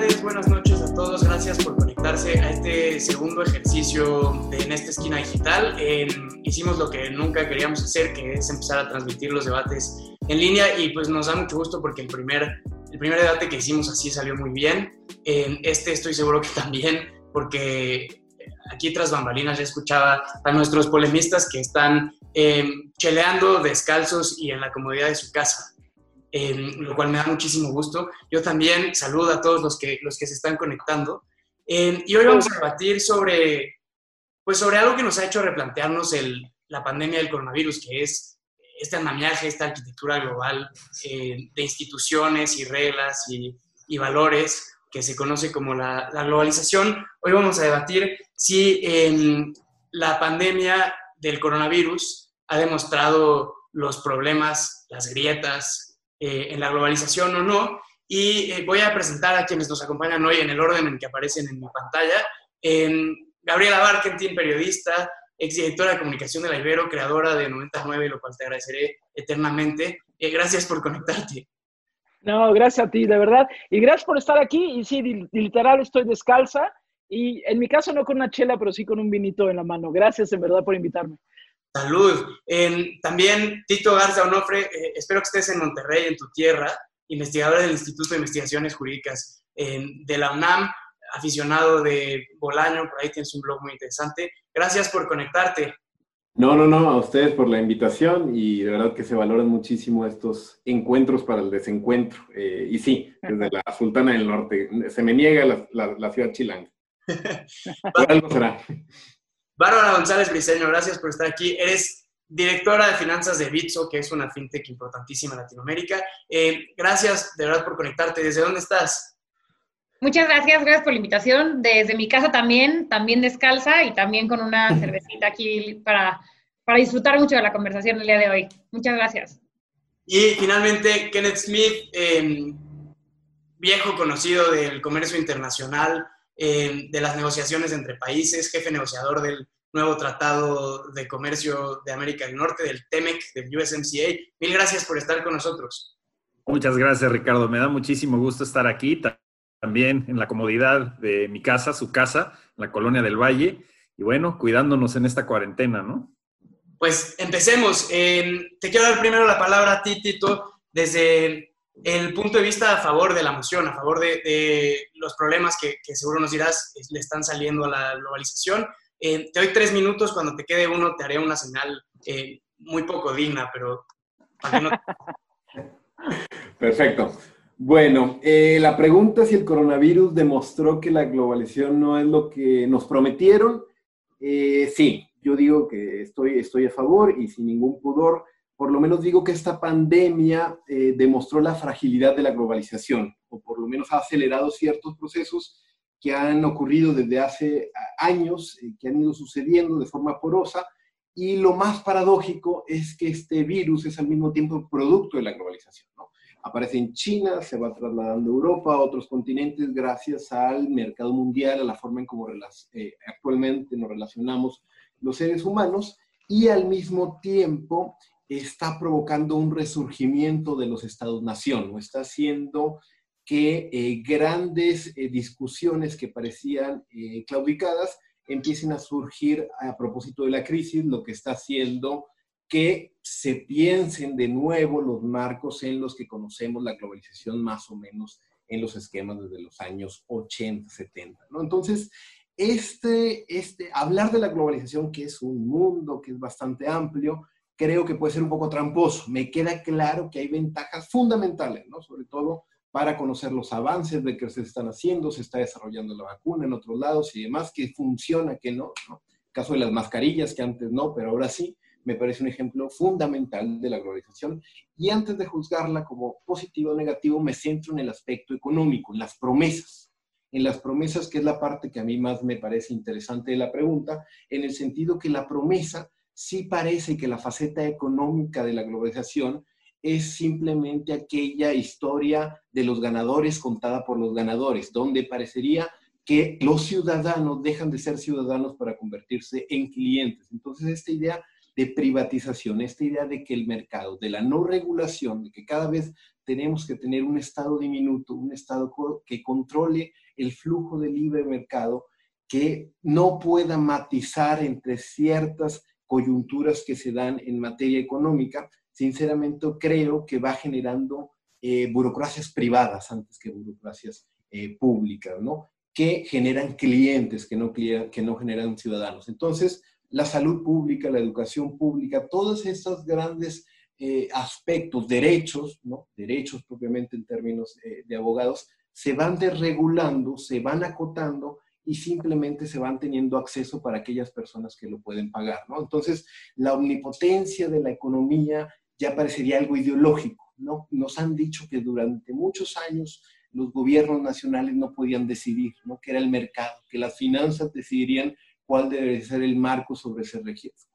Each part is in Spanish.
tardes, buenas noches a todos. Gracias por conectarse a este segundo ejercicio de En esta esquina digital. hicimos lo que nunca queríamos hacer, que es empezar a transmitir los debates en línea y pues nos da mucho gusto porque el primer, el primer debate que hicimos así salió muy bien. En este estoy seguro que también, porque aquí tras bambalinas ya escuchaba a nuestros polemistas que están eh, cheleando descalzos y en la comodidad de su casa lo cual me da muchísimo gusto. Yo también saludo a todos los que, los que se están conectando. y hoy vamos a debatir sobre, pues sobre algo que nos ha hecho replantearnos el, la pandemia del coronavirus, que es este andamiaje, esta arquitectura global eh, de instituciones y reglas y, y, valores que se conoce como la, la, globalización. Hoy vamos a debatir si la pandemia del coronavirus ha demostrado los problemas, las grietas, eh, en la globalización o no. Y eh, voy a presentar a quienes nos acompañan hoy en el orden en que aparecen en mi pantalla. Gabriela Barkentin, periodista, exdirectora de comunicación de la Ibero, creadora de 99, lo cual te agradeceré eternamente. Eh, gracias por conectarte. No, gracias a ti, de verdad. Y gracias por estar aquí. Y sí, literal, estoy descalza. Y en mi caso no con una chela, pero sí con un vinito en la mano. Gracias, en verdad, por invitarme. Salud. también Tito Garza Onofre, eh, espero que estés en Monterrey, en tu tierra, investigador del Instituto de Investigaciones Jurídicas de la UNAM, aficionado de Bolaño, por ahí tienes un blog muy interesante. Gracias por conectarte. No, no, no, a ustedes por la invitación y de verdad que se valoran muchísimo estos encuentros para el desencuentro. Eh, y sí, desde la Sultana del Norte, se me niega la, ciudad chilanga. algo será. Bárbara González Briceño, gracias por estar aquí. Eres directora de finanzas de Bitso, que es una fintech importantísima en Latinoamérica. Eh, gracias de verdad por conectarte. ¿Desde dónde estás? Muchas gracias, gracias por la invitación. Desde mi casa también, también descalza y también con una cervecita aquí para, para disfrutar mucho de la conversación el día de hoy. Muchas gracias. Y finalmente, Kenneth Smith, em, viejo conocido del comercio internacional, eh, de las negociaciones entre países, jefe negociador del nuevo Tratado de Comercio de América del Norte, del TEMEC, del USMCA. Mil gracias por estar con nosotros. Muchas gracias, Ricardo. Me da muchísimo gusto estar aquí, también en la comodidad de mi casa, su casa, la colonia del Valle, y bueno, cuidándonos en esta cuarentena, ¿no? Pues empecemos. Eh, te quiero dar primero la palabra a ti, Tito, desde el punto de vista a favor de la moción, a favor de, los problemas que, seguro nos dirás le están saliendo a la globalización. Eh, te doy tres minutos, cuando te quede uno te haré una señal eh, muy poco digna, pero... Perfecto. Bueno, eh, la pregunta es si el coronavirus demostró que la globalización no es lo que nos prometieron. sí, yo digo que estoy, estoy a favor y sin ningún pudor por lo menos digo que esta pandemia eh, demostró la fragilidad de la globalización, o por lo menos ha acelerado ciertos procesos que han ocurrido desde hace años, eh, que han ido sucediendo de forma porosa, y lo más paradójico es que este virus es al mismo tiempo producto de la globalización. Aparece en China, se va trasladando a Europa, a otros continentes, gracias al mercado mundial, a la forma en cómo eh, actualmente nos relacionamos los seres humanos, y al mismo tiempo está provocando un resurgimiento de los estados-nación, o está haciendo que eh, grandes eh, discusiones que parecían eh, claudicadas empiecen a surgir a propósito de la crisis, lo que está haciendo que se piensen de nuevo los marcos en los que conocemos la globalización más o menos en los esquemas desde los años 80, 70. ¿no? Entonces, este, este, hablar de la globalización, que es un mundo que es bastante amplio, creo que puede ser un poco tramposo. Me queda claro que hay ventajas fundamentales, ¿no? Sobre todo para conocer los avances de que se están haciendo, se está desarrollando la vacuna en otros lados y demás, que funciona, que no, ¿no? caso de las mascarillas, que antes no, pero ahora sí, me parece un ejemplo fundamental de la globalización. Y antes de juzgarla como positivo o negativo, me centro en el aspecto económico, en las promesas. En las promesas, que es la parte que a mí más me parece interesante de la pregunta, en el sentido que la promesa sí parece que la faceta económica de la globalización es simplemente aquella historia de los ganadores contada por los ganadores, donde parecería que los ciudadanos dejan de ser ciudadanos para convertirse en clientes. Entonces, esta idea de privatización, esta idea de que el mercado, de la no regulación, de que cada vez tenemos que tener un estado diminuto, un estado que controle el flujo de libre mercado, que no pueda matizar entre ciertas coyunturas que se dan en materia económica, sinceramente creo que va generando eh, burocracias privadas antes que burocracias eh, públicas, ¿no? Que generan clientes, que no, que no generan ciudadanos. Entonces, la salud pública, la educación pública, todos estos grandes eh, aspectos, derechos, ¿no? Derechos propiamente en términos de abogados, se van desregulando, se van acotando y simplemente se van teniendo acceso para aquellas personas que lo pueden pagar, ¿no? Entonces, la omnipotencia de la economía ya parecería algo ideológico, ¿no? Nos han dicho que durante muchos años los gobiernos nacionales no podían decidir, ¿no? Que era el mercado, que las finanzas decidirían cuál debe ser el marco sobre ese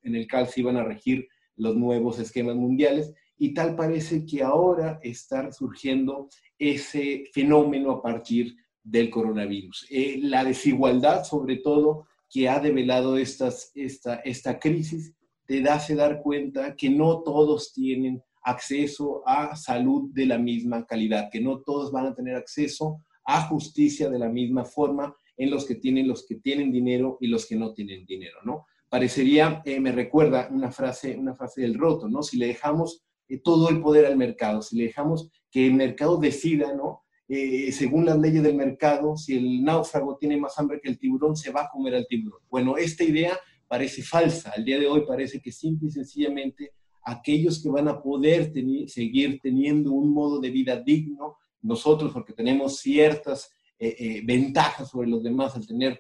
en el cual se iban a regir los nuevos esquemas mundiales y tal parece que ahora está surgiendo ese fenómeno a partir del coronavirus. Eh, la desigualdad, sobre todo, que ha develado estas, esta, esta crisis, te hace dar cuenta que no todos tienen acceso a salud de la misma calidad, que no todos van a tener acceso a justicia de la misma forma en los que tienen los que tienen dinero y los que no tienen dinero, ¿no? Parecería, eh, me recuerda una frase, una frase del roto, ¿no? Si le dejamos eh, todo el poder al mercado, si le dejamos que el mercado decida, ¿no? Eh, según las leyes del mercado, si el náufrago tiene más hambre que el tiburón, se va a comer al tiburón. Bueno, esta idea parece falsa. Al día de hoy parece que simple y sencillamente aquellos que van a poder seguir teniendo un modo de vida digno, nosotros porque tenemos ciertas eh, eh, ventajas sobre los demás al tener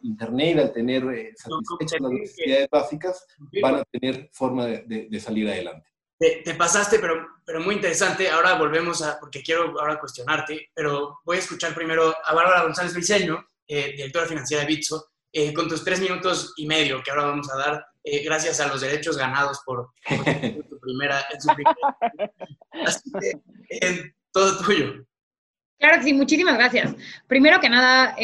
internet, al tener satisfechas las necesidades básicas, van a tener forma de salir adelante te, pasaste, pero, pero muy interesante. Ahora volvemos a, porque quiero ahora cuestionarte, pero voy a escuchar primero a Bárbara González Briceño, eh, directora financiera de Bitso, eh, con tus tres minutos y medio que ahora vamos a dar, eh, gracias a los derechos ganados por, tu primera, en su Así que, todo tuyo. Claro que sí, muchísimas gracias. Primero que nada,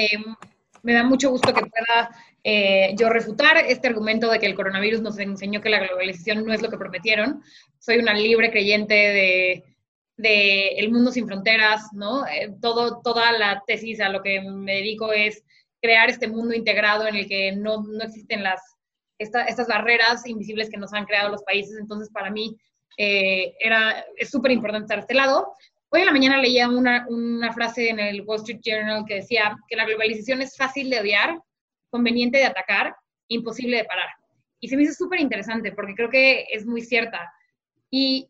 me da mucho gusto que pueda eh, yo refutar este argumento de que el coronavirus nos enseñó que la globalización no es lo que prometieron. Soy una libre creyente de, de el mundo sin fronteras, ¿no? Eh, todo, toda la tesis a lo que me dedico es crear este mundo integrado en el que no, no existen las, estas barreras invisibles que nos han creado los países. Entonces, para mí, eh, era, es súper importante estar a este lado. Hoy en la mañana leía una, una frase en el Wall Street Journal que decía que la globalización es fácil de odiar, conveniente de atacar, imposible de parar. Y se me hizo súper interesante porque creo que es muy cierta. Y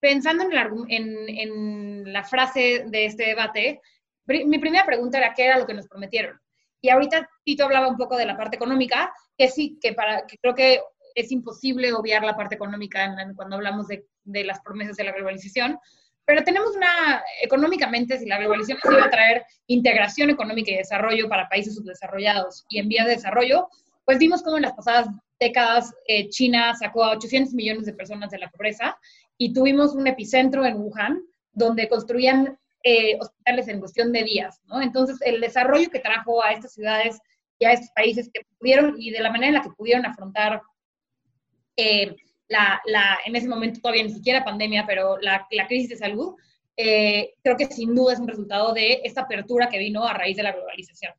pensando en, la frase de este debate, mi primera pregunta era qué era lo que nos prometieron. Y ahorita Tito hablaba un poco de la parte económica, que sí, que, para, que creo que es imposible obviar la parte económica cuando hablamos de, las promesas de la globalización, pero tenemos una, económicamente, si la globalización nos iba a traer integración económica y desarrollo para países subdesarrollados y en vías de desarrollo, pues vimos cómo en las pasadas décadas eh, China sacó a 800 millones de personas de la pobreza y tuvimos un epicentro en Wuhan donde construían eh, hospitales en cuestión de días, ¿no? Entonces, el desarrollo que trajo a estas ciudades y a estos países que pudieron y de la manera en la que pudieron afrontar eh, la, la, en ese momento todavía ni siquiera pandemia, pero la, la crisis de salud, eh, creo que sin duda es un resultado de esta apertura que vino a raíz de la globalización.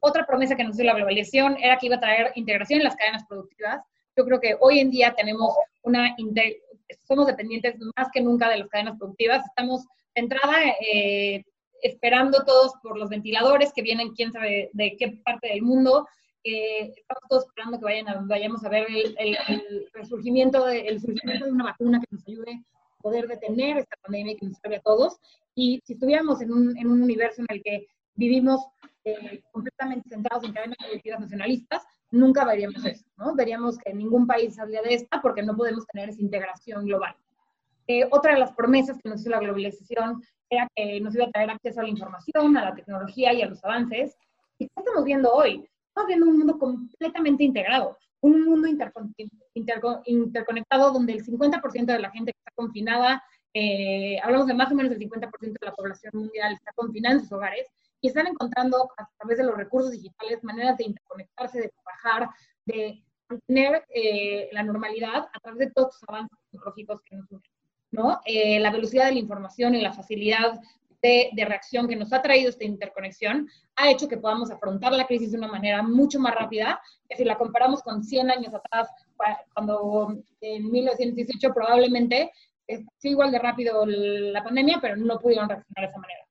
Otra promesa que nos dio la globalización era que iba a traer integración en las cadenas productivas. Yo creo que hoy en día tenemos una, somos dependientes más que nunca de las cadenas productivas. Estamos de entrada eh, esperando todos por los ventiladores que vienen, quién sabe de qué parte del mundo, estamos todos esperando que vayan vayamos a ver el, resurgimiento de, surgimiento de una vacuna que nos ayude a poder detener esta pandemia que nos salve a todos. Y si estuviéramos en un, en un universo en el que vivimos eh, completamente centrados en cadenas productivas nacionalistas, nunca veríamos eso, ¿no? Veríamos que ningún país salía de esta porque no podemos tener esa integración global. Eh, otra de las promesas que nos hizo la globalización era que nos iba a traer acceso a la información, a la tecnología y a los avances. ¿Y qué estamos viendo hoy? Estamos viendo un mundo completamente integrado, un mundo interconectado donde el 50% de la gente está confinada, eh, hablamos de más o menos el 50% de la población mundial está confinada en sus hogares y están encontrando a través de los recursos digitales maneras de interconectarse, de trabajar, de mantener eh, la normalidad a través de todos los avances tecnológicos que nos unen. ¿no? Eh, la velocidad de la información y la facilidad de, de, reacción que nos ha traído esta interconexión ha hecho que podamos afrontar la crisis de una manera mucho más rápida, que si la comparamos con 100 años atrás, cuando en 1918 probablemente fue igual de rápido la pandemia, pero no pudieron reaccionar de esa manera.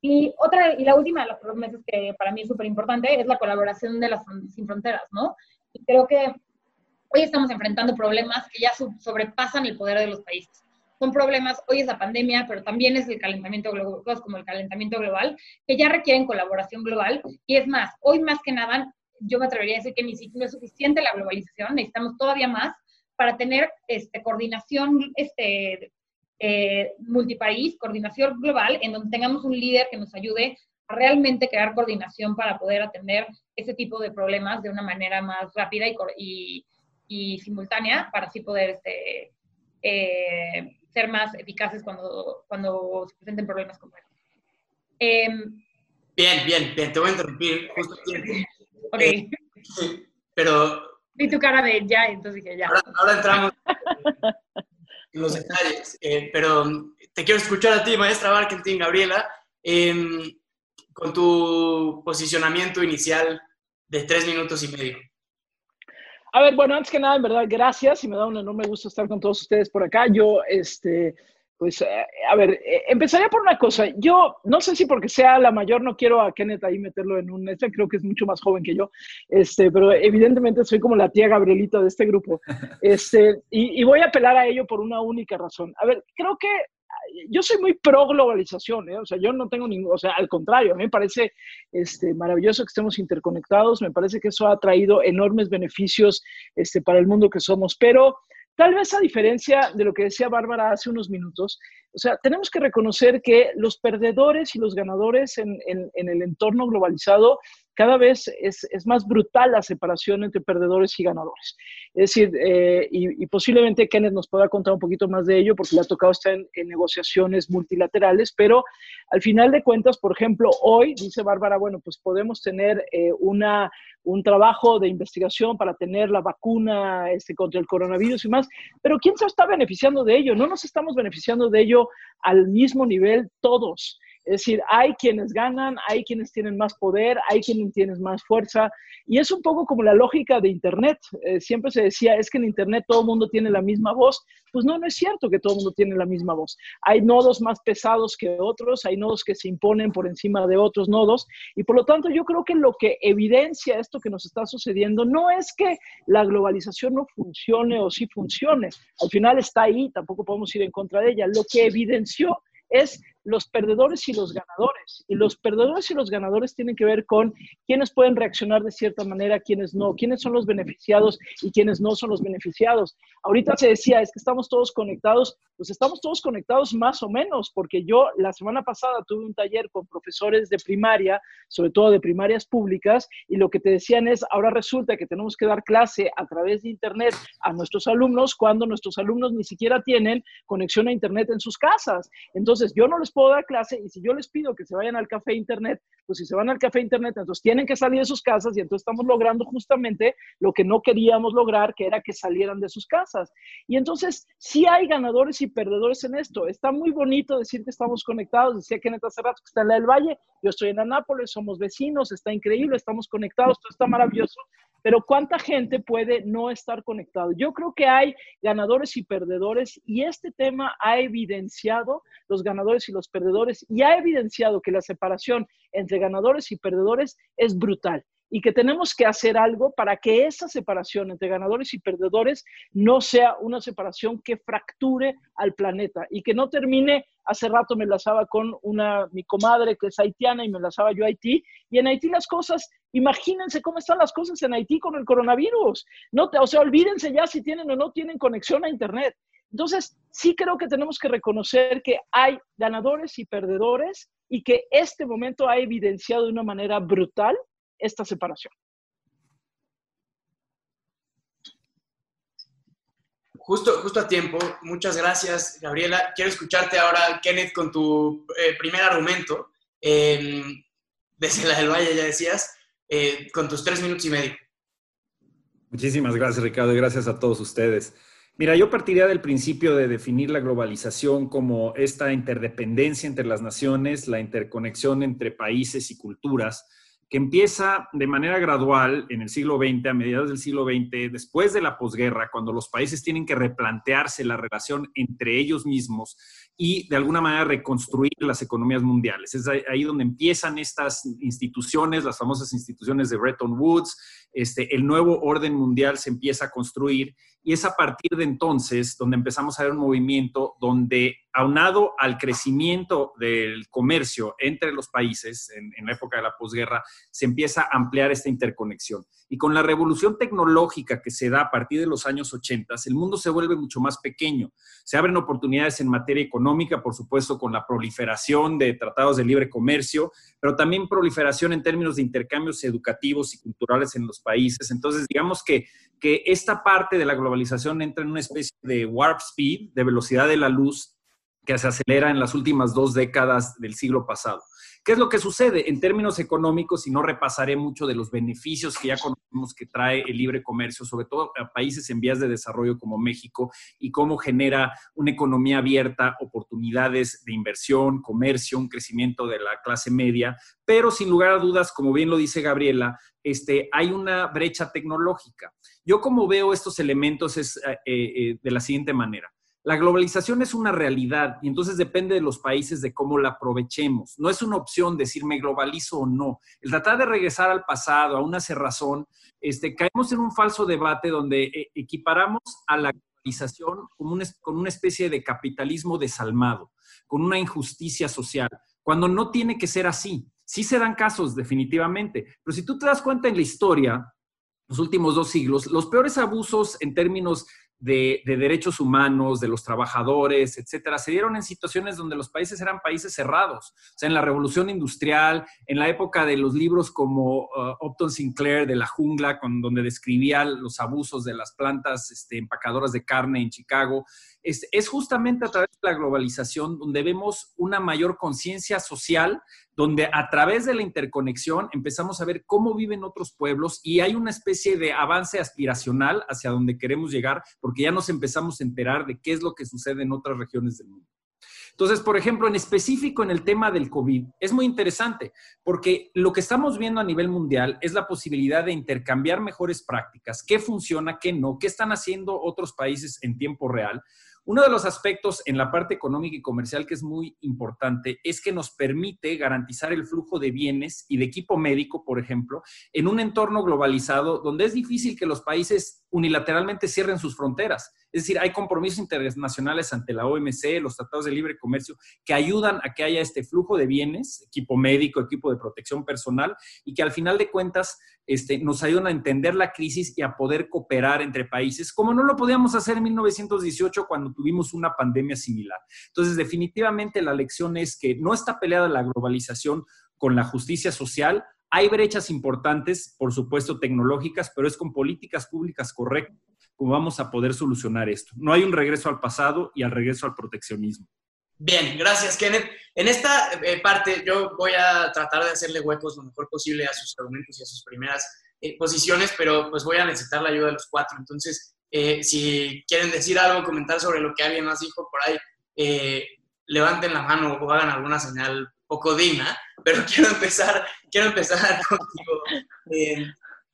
Y otra, y la última de las promesas que para mí es súper importante es la colaboración de las sin fronteras, ¿no? Y creo que hoy estamos enfrentando problemas que ya sobrepasan el poder de los países. Son problemas, hoy es la pandemia, pero también es el calentamiento global, cosas como el calentamiento global, que ya requieren colaboración global. Y es más, hoy más que nada, yo me atrevería a decir que ni siquiera es suficiente la globalización, necesitamos todavía más para tener este, coordinación este, eh, multipaís, coordinación global, en donde tengamos un líder que nos ayude a realmente crear coordinación para poder atender ese tipo de problemas de una manera más rápida y, y, simultánea, para así poder este, eh, ser más eficaces cuando, cuando se presenten problemas complejos. Em, bien, bien, bien, te voy a interrumpir justo aquí. Ok. Eh, pero... Vi tu cara de ya, entonces dije ya. Ahora, ahora entramos en los detalles, eh, pero te quiero escuchar a ti, maestra Barkentin, Gabriela, eh, con tu posicionamiento inicial de tres minutos y medio. A ver, bueno, antes que nada, en verdad, gracias y me da un enorme gusto estar con todos ustedes por acá. Yo, este, pues, eh, a ver, eh, empezaría por una cosa. Yo no sé si porque sea la mayor, no quiero a Kenneth ahí meterlo en un, este creo que es mucho más joven que yo, este, pero evidentemente soy como la tía Gabrielita de este grupo. Este, y, y voy a apelar a ello por una única razón. A ver, creo que yo soy muy pro globalización, ¿eh? o sea, yo no tengo ningún, o sea, al contrario, a mí me parece este, maravilloso que estemos interconectados, me parece que eso ha traído enormes beneficios este, para el mundo que somos, pero Tal vez a diferencia de lo que decía Bárbara hace unos minutos, o sea, tenemos que reconocer que los perdedores y los ganadores en, el entorno globalizado cada vez es, más brutal la separación entre perdedores y ganadores. Es decir, eh, y, posiblemente Kenneth nos pueda contar un poquito más de ello porque le ha tocado estar en, negociaciones multilaterales, pero al final de cuentas, por ejemplo, hoy, dice Bárbara, bueno, pues podemos tener eh, una, un trabajo de investigación para tener la vacuna este, contra el coronavirus y más, pero ¿quién se está beneficiando de ello? No nos estamos beneficiando de ello al mismo nivel todos. Es decir, hay quienes ganan, hay quienes tienen más poder, hay quienes tienen más fuerza. Y es un poco como la lógica de Internet. Eh, siempre se decía, es que en Internet todo el mundo tiene la misma voz. Pues no, no es cierto que todo el mundo tiene la misma voz. Hay nodos más pesados que otros, hay nodos que se imponen por encima de otros nodos. Y por lo tanto, yo creo que lo que evidencia esto que nos está sucediendo no es que la globalización no funcione o sí funcione. Al final está ahí, tampoco podemos ir en contra de ella. Lo que evidenció es los perdedores y los ganadores. Y los perdedores y los ganadores tienen que ver con quiénes pueden reaccionar de cierta manera, quiénes no, quiénes son los beneficiados y quiénes no son los beneficiados. Ahorita se decía, es que estamos todos conectados, pues estamos todos conectados más o menos, porque yo la semana pasada tuve un taller con profesores de primaria, sobre todo de primarias públicas, y lo que te decían es, ahora resulta que tenemos que dar clase a través de Internet a nuestros alumnos cuando nuestros alumnos ni siquiera tienen conexión a Internet en sus casas. Entonces, yo no les puedo dar clase y si yo les pido que se vayan al café internet, pues si se van al café internet, entonces tienen que salir de sus casas y entonces estamos logrando justamente lo que no queríamos lograr, que era que salieran de sus casas. Y entonces sí hay ganadores y perdedores en esto. Está muy bonito decir que estamos conectados. Decía Kenneth hace rato que está en la del Valle, yo estoy en Anápolis, somos vecinos, está increíble, estamos conectados, todo está maravilloso. Pero ¿cuánta gente puede no estar conectado? Yo creo que hay ganadores y perdedores y este tema ha evidenciado los ganadores y los perdedores y ha evidenciado que la separación entre ganadores y perdedores es brutal y que tenemos que hacer algo para que esa separación entre ganadores y perdedores no sea una separación que fracture al planeta y que no termine, hace rato me enlazaba con una, mi comadre que es haitiana y me enlazaba yo a Haití, y en Haití las cosas, imagínense cómo están las cosas en Haití con el coronavirus, no o sea, olvídense ya si tienen o no tienen conexión a Internet. Entonces, sí creo que tenemos que reconocer que hay ganadores y perdedores y que este momento ha evidenciado de una manera brutal esta separación. Justo, justo a tiempo. Muchas gracias, Gabriela. Quiero escucharte ahora, Kenneth, con tu eh, primer argumento. desde la del Valle, ya decías, eh, con tus tres minutos y medio. Muchísimas gracias, Ricardo, y gracias a todos ustedes. Mira, yo partiría del principio de definir la globalización como esta interdependencia entre las naciones, la interconexión entre países y culturas, que empieza de manera gradual en el siglo XX, a mediados del siglo XX, después de la posguerra, cuando los países tienen que replantearse la relación entre ellos mismos y de alguna manera reconstruir las economías mundiales. Es ahí donde empiezan estas instituciones, las famosas instituciones de Bretton Woods, este, el nuevo orden mundial se empieza a construir y es a partir de entonces donde empezamos a ver un movimiento donde, aunado al crecimiento del comercio entre los países en, en la época de la posguerra, se empieza a ampliar esta interconexión. Y con la revolución tecnológica que se da a partir de los años 80, el mundo se vuelve mucho más pequeño. Se abren oportunidades en materia económica, por supuesto, con la proliferación de tratados de libre comercio, pero también proliferación en términos de intercambios educativos y culturales en los países. Entonces, digamos que, que esta parte de la globalización entra en una especie de warp speed, de velocidad de la luz, que se acelera en las últimas dos décadas del siglo pasado. ¿Qué es lo que sucede? En términos económicos, y no repasaré mucho de los beneficios que ya conocemos que trae el libre comercio, sobre todo a países en vías de desarrollo como México, y cómo genera una economía abierta, oportunidades de inversión, comercio, un crecimiento de la clase media, pero sin lugar a dudas, como bien lo dice Gabriela, este, hay una brecha tecnológica. Yo como veo estos elementos es eh, eh, de la siguiente manera. La globalización es una realidad y entonces depende de los países de cómo la aprovechemos. No es una opción decir me globalizo o no. El tratar de regresar al pasado, a una cerrazón, este, caemos en un falso debate donde eh, equiparamos a la globalización como con una especie de capitalismo desalmado, con una injusticia social, cuando no tiene que ser así. Sí se dan casos, definitivamente, pero si tú te das cuenta en la historia, los últimos dos siglos, los peores abusos en términos de, derechos humanos, de los trabajadores, etcétera, se dieron en situaciones donde los países eran países cerrados. O sea, en la revolución industrial, en la época de los libros como uh, Upton Sinclair de la jungla, con, donde describía los abusos de las plantas este, empacadoras de carne en Chicago, es, justamente a través de la globalización donde vemos una mayor conciencia social, donde a través de la interconexión empezamos a ver cómo viven otros pueblos y hay una especie de avance aspiracional hacia donde queremos llegar, porque ya nos empezamos a enterar de qué es lo que sucede en otras regiones del mundo. Entonces, por ejemplo, en específico en el tema del COVID, es muy interesante porque lo que estamos viendo a nivel mundial es la posibilidad de intercambiar mejores prácticas, qué funciona, qué no, qué están haciendo otros países en tiempo real, uno de los aspectos en la parte económica y comercial que es muy importante es que nos permite garantizar el flujo de bienes y de equipo médico, por ejemplo, en un entorno globalizado donde es difícil que los países unilateralmente cierren sus fronteras. Es decir, hay compromisos internacionales ante la OMC, los tratados de libre comercio, que ayudan a que haya este flujo de bienes, equipo médico, equipo de protección personal, y que al final de cuentas este, nos ayudan a entender la crisis y a poder cooperar entre países, como no lo podíamos hacer en 1918 cuando tuvimos una pandemia similar. Entonces, definitivamente la lección es que no está peleada la globalización con la justicia social, hay brechas importantes, por supuesto, tecnológicas, pero es con políticas públicas correctas vamos a poder solucionar esto. No hay un regreso al pasado y al regreso al proteccionismo. Bien, gracias, Kenneth. En esta eh, parte yo voy a tratar de hacerle huecos lo mejor posible a sus argumentos y a sus primeras eh, posiciones, pero pues voy a necesitar la ayuda de los cuatro. Entonces, eh, si quieren decir algo, comentar sobre lo que alguien más dijo por ahí, levanten la mano o hagan alguna señal poco digna, pero quiero empezar, quiero empezar contigo.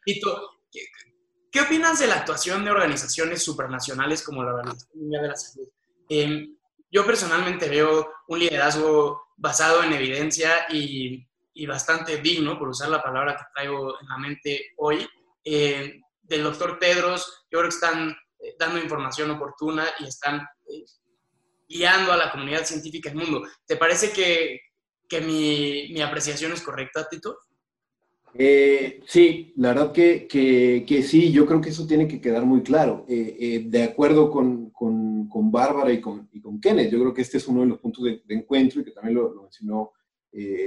Tito, ¿Qué opinas de la actuación de organizaciones supranacionales como la Organización Mundial de la Salud? Em, yo personalmente veo un liderazgo basado en evidencia y, bastante digno, por usar la palabra que traigo en la mente hoy, em, del doctor Tedros. Yo creo que están eh, dando información oportuna y están eh, guiando a la comunidad científica del mundo. ¿Te parece que, que mi, mi apreciación es correcta, Tito? Eh, sí, la verdad que, que, sí, yo creo que eso tiene que quedar muy claro. Eh, eh, de acuerdo con, con, con Bárbara y con, y con, Kenneth, yo creo que este es uno de los puntos de, encuentro y que también lo, mencionó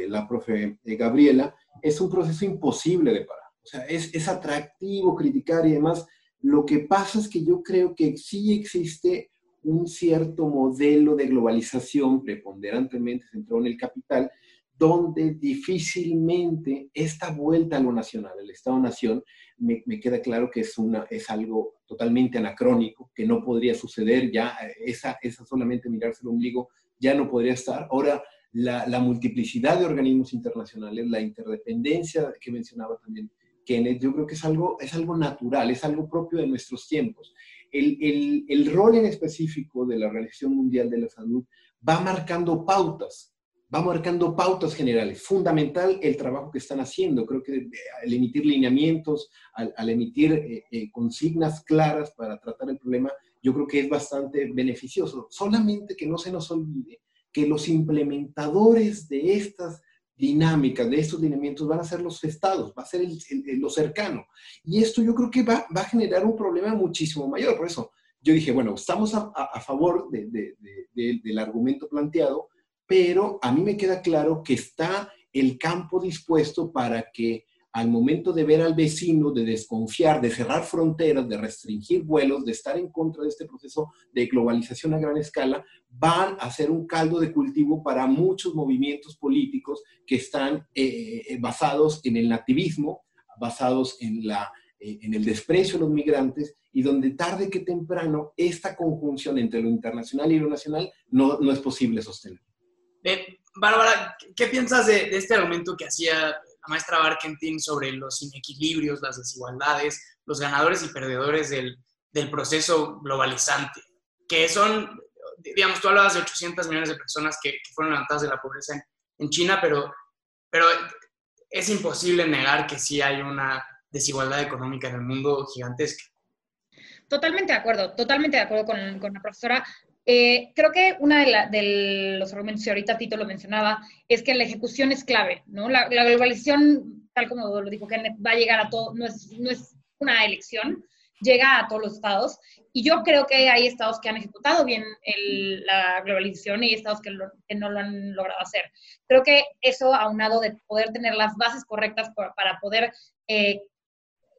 la profe Gabriela, es un proceso imposible de parar. O sea, es, es atractivo criticar y demás. Lo que pasa es que yo creo que sí existe un cierto modelo de globalización preponderantemente centrado en el capital, donde difícilmente esta vuelta a lo nacional, el Estado-Nación, me, queda claro que es, una, es algo totalmente anacrónico, que no podría suceder ya, eh, esa, esa solamente mirarse el ombligo ya no podría estar. Ahora, la, multiplicidad de organismos internacionales, la interdependencia que mencionaba también Kenneth, yo creo que es algo, es algo natural, es algo propio de nuestros tiempos. El, el, el rol en específico de la Organización Mundial de la Salud va marcando pautas va marcando pautas generales. Fundamental el trabajo que están haciendo. Creo que al emitir lineamientos, al, emitir eh, eh, consignas claras para tratar el problema, yo creo que es bastante beneficioso. Solamente que no se nos olvide que los implementadores de estas dinámicas, de estos lineamientos, van a ser los estados, va a ser lo cercano. Y esto yo creo que va, va, a generar un problema muchísimo mayor. Por eso yo dije, bueno, estamos a, a favor de, de, del argumento planteado, pero a mí me queda claro que está el campo dispuesto para que al momento de ver al vecino, de desconfiar, de cerrar fronteras, de restringir vuelos, de estar en contra de este proceso de globalización a gran escala, van a ser un caldo de cultivo para muchos movimientos políticos que están eh, eh, basados en el nativismo, basados en, eh, en el desprecio a los migrantes y donde tarde que temprano esta conjunción entre lo internacional y lo nacional no, no es posible sostener. Eh, Bárbara, ¿qué piensas de, este argumento que hacía la maestra Barkentin sobre los inequilibrios, las desigualdades, los ganadores y perdedores del, proceso globalizante? Que son, digamos, tú hablabas de 800 millones de personas que, fueron levantadas de la pobreza en, China, pero, pero es imposible negar que sí hay una desigualdad económica en el mundo gigantesca. Totalmente de acuerdo, totalmente de acuerdo con la profesora. Eh, creo que uno de, los argumentos, y ahorita Tito lo mencionaba, es que la ejecución es clave, ¿no? La, globalización, tal como lo dijo Kenneth, va a llegar a todo, no es, no es una elección, llega a todos los estados. Y yo creo que hay estados que han ejecutado bien la globalización y estados que, no lo han logrado hacer. Creo que eso, aunado de poder tener las bases correctas para, poder eh,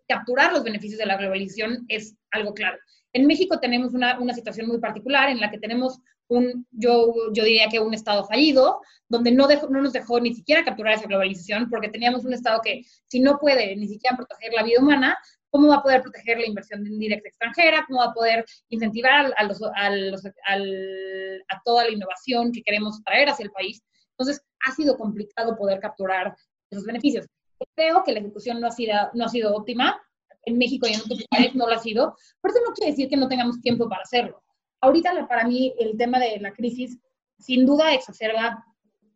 capturar los beneficios de la globalización, es algo claro. En México tenemos una, una, situación muy particular en la que tenemos un, yo, yo diría que un Estado fallido, donde no, no nos dejó ni siquiera capturar esa globalización, porque teníamos un Estado que si no puede ni siquiera proteger la vida humana, ¿cómo va a poder proteger la inversión directa extranjera? ¿Cómo va a poder incentivar a, los, a, los, a toda la innovación que queremos traer hacia el país? Entonces, ha sido complicado poder capturar esos beneficios. Creo que la ejecución no ha sido, no ha sido óptima, en México y en otros países no lo ha sido, pero eso no quiere decir que no tengamos tiempo para hacerlo. Ahorita para mí el tema de la crisis sin duda exacerba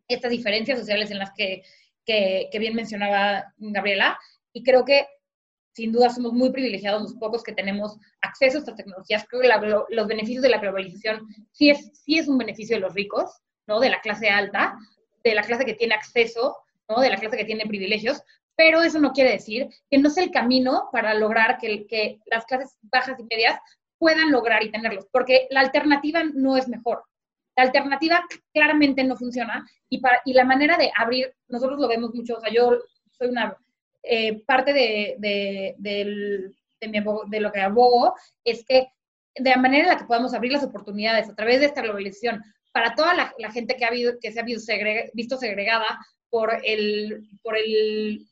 estas diferencias sociales en las que, que, bien mencionaba Gabriela y creo que sin duda somos muy privilegiados los pocos que tenemos acceso a estas tecnologías. Creo que los beneficios de la globalización sí es, sí es un beneficio de los ricos, ¿no? de la clase alta, de la clase que tiene acceso, ¿no? de la clase que tiene privilegios, pero eso no quiere decir que no sea el camino para lograr que, las clases bajas y medias puedan lograr y tenerlos, porque la alternativa no es mejor. La alternativa claramente no funciona y, para, y la manera de abrir, nosotros lo vemos mucho, o sea, yo soy una eh, parte de, de, de, de, lo que abogo, es que de la manera en la que podamos abrir las oportunidades a través de esta globalización para toda la, gente que, ha habido, que se ha visto segregada por el, por el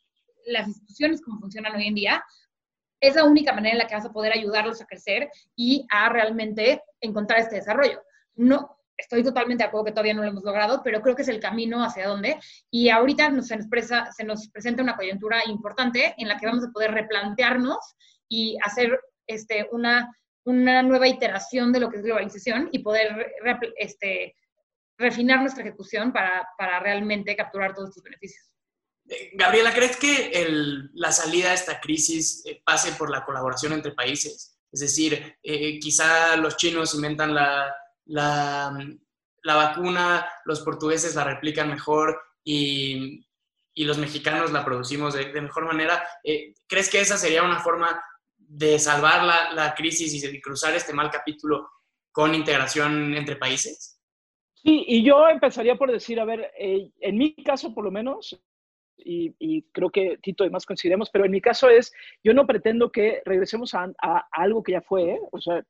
las instituciones como funcionan hoy en día, es la única manera en la que vas a poder ayudarlos a crecer y a realmente encontrar este desarrollo. No, estoy totalmente de acuerdo que todavía no lo hemos logrado, pero creo que es el camino hacia dónde. Y ahorita se, nos se nos presenta una coyuntura importante en la que vamos a poder replantearnos y hacer este, una, una nueva iteración de lo que es globalización y poder este, refinar nuestra ejecución para, para realmente capturar todos estos beneficios. Gabriela, ¿crees que la salida de esta crisis eh, pase por la colaboración entre países? Es decir, eh, quizá los chinos inventan la, la, vacuna, los portugueses la replican mejor y, y los mexicanos la producimos de, mejor manera. Eh, ¿Crees que esa sería una forma de salvar la, la, crisis y de cruzar este mal capítulo con integración entre países? Sí, y yo empezaría por decir, a ver, en mi caso por lo menos, y, creo que Tito y más coincidimos, pero en mi caso es, yo no pretendo que regresemos a, algo que ya fue, ¿eh? o sea,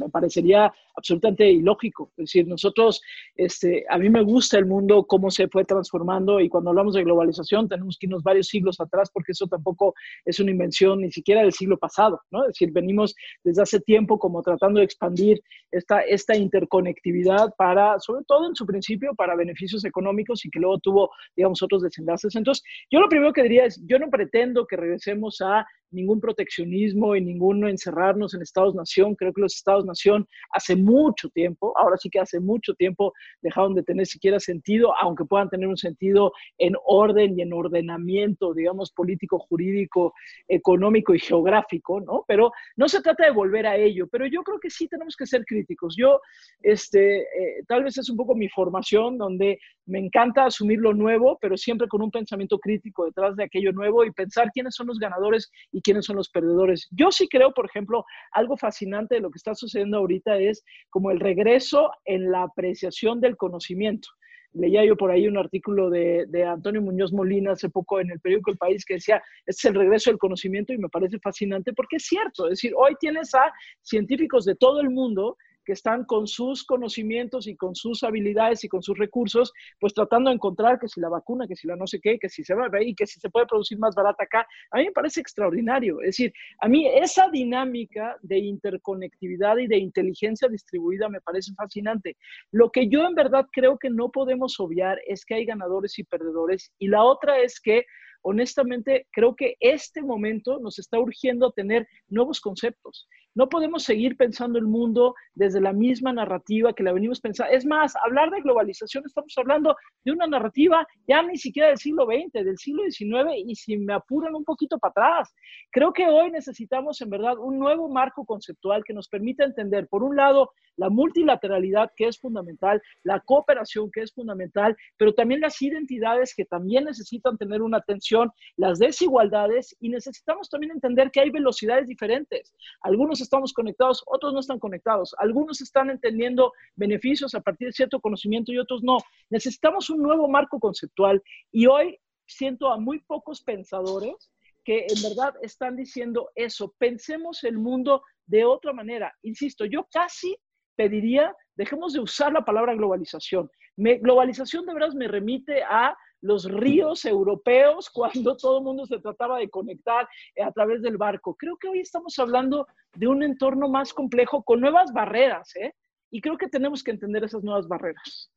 me parecería absolutamente ilógico. Es decir, nosotros, este, a mí me gusta el mundo, cómo se fue transformando y cuando hablamos de globalización tenemos que irnos varios siglos atrás porque eso tampoco es una invención ni siquiera del siglo pasado, ¿no? Es decir, venimos desde hace tiempo como tratando de expandir esta, esta interconectividad para, sobre todo en su principio, para beneficios económicos y que luego tuvo, digamos, otros desenlaces. Entonces, yo lo primero que diría es, yo no pretendo que regresemos a ningún proteccionismo y ninguno encerrarnos en Estados-Nación. Creo que los Estados-Nación hace mucho tiempo, ahora sí que hace mucho tiempo, dejaron de tener siquiera sentido, aunque puedan tener un sentido en orden y en ordenamiento, digamos, político, jurídico, económico y geográfico, ¿no? Pero no se trata de volver a ello, pero yo creo que sí tenemos que ser críticos. Yo, este, eh, tal vez es un poco mi formación, donde me encanta asumir lo nuevo, pero siempre con un pensamiento crítico detrás de aquello nuevo y pensar quiénes son los ganadores y quiénes son los perdedores. Yo sí creo, por ejemplo, algo fascinante de lo que está sucediendo ahorita es como el regreso en la apreciación del conocimiento. Leía yo por ahí un artículo de, Antonio Muñoz Molina hace poco en el periódico El País que decía, este es el regreso del conocimiento y me parece fascinante porque es cierto, es decir, hoy tienes a científicos de todo el mundo que están con sus conocimientos y con sus habilidades y con sus recursos, pues tratando de encontrar que si la vacuna, que si la no sé qué, que si se va a y que si se puede producir más barata acá. A mí me parece extraordinario. Es decir, a mí esa dinámica de interconectividad y de inteligencia distribuida me parece fascinante. Lo que yo en verdad creo que no podemos obviar es que hay ganadores y perdedores. Y la otra es que honestamente creo que este momento nos está urgiendo a tener nuevos conceptos. No podemos seguir pensando el mundo desde la misma narrativa que la venimos pensando. Es más, hablar de globalización, estamos hablando de una narrativa ya ni siquiera del siglo XX, del siglo XIX, y si me apuran un poquito para atrás. Creo que hoy necesitamos en verdad un nuevo marco conceptual que nos permita entender, por un lado, la multilateralidad, que es fundamental, la cooperación, que es fundamental, pero también las identidades que también necesitan tener una atención, las desigualdades, y necesitamos también entender que hay velocidades diferentes. Algunos estamos conectados, otros no están conectados. Algunos están entendiendo beneficios a partir de cierto conocimiento y otros no. Necesitamos un nuevo marco conceptual y hoy siento a muy pocos pensadores que en verdad están diciendo eso. Pensemos el mundo de otra manera. Insisto, yo casi pediría, dejemos de usar la palabra globalización. globalización de verdad me remite a los ríos europeos cuando todo el mundo se trataba de conectar eh, a través del barco. Creo que hoy estamos hablando de un entorno más complejo con nuevas barreras, ¿eh? Y creo que tenemos que entender esas nuevas barreras.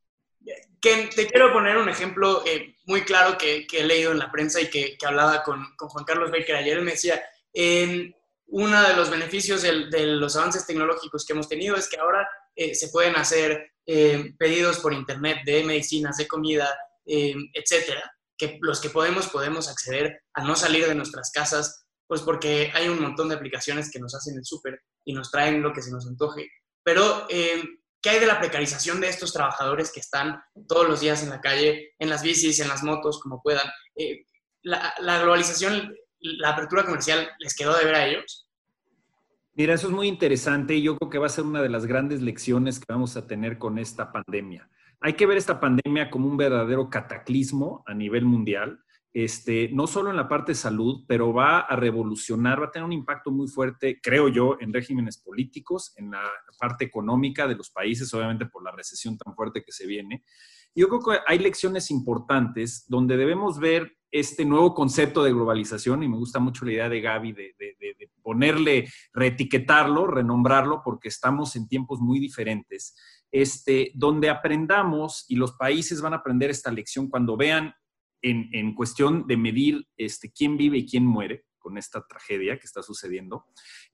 Te quiero poner un ejemplo eh, muy claro que, he leído en la prensa y que, hablaba con, Juan Carlos Baker ayer. Me decía, uno de los beneficios de, los avances tecnológicos que hemos tenido es que ahora eh, se pueden hacer pedidos por internet de medicinas, de comida, eh, etcétera, que los que podemos podemos acceder a no salir de nuestras casas, pues porque hay un montón de aplicaciones que nos hacen el súper y nos traen lo que se nos antoje. Pero, eh, ¿qué hay de la precarización de estos trabajadores que están todos los días en la calle, en las bicis, en las motos, como puedan? Eh, la, la globalización, la apertura comercial, ¿les quedó de ver a ellos? Mira, eso es muy interesante y yo creo que va a ser una de las grandes lecciones que vamos a tener con esta pandemia hay que ver esta pandemia como un verdadero cataclismo a nivel mundial, este, no solo en la parte de salud, pero va a revolucionar, va a tener un impacto muy fuerte, creo yo, en regímenes políticos, en la parte económica de los países, obviamente por la recesión tan fuerte que se viene. Yo creo que hay lecciones importantes donde debemos ver este nuevo concepto de globalización, y me gusta mucho la idea de Gaby de, de ponerle, reetiquetarlo, renombrarlo, porque estamos en tiempos muy diferentes este, donde aprendamos y los países van a aprender esta lección cuando vean en, cuestión de medir este, quién vive y quién muere con esta tragedia que está sucediendo,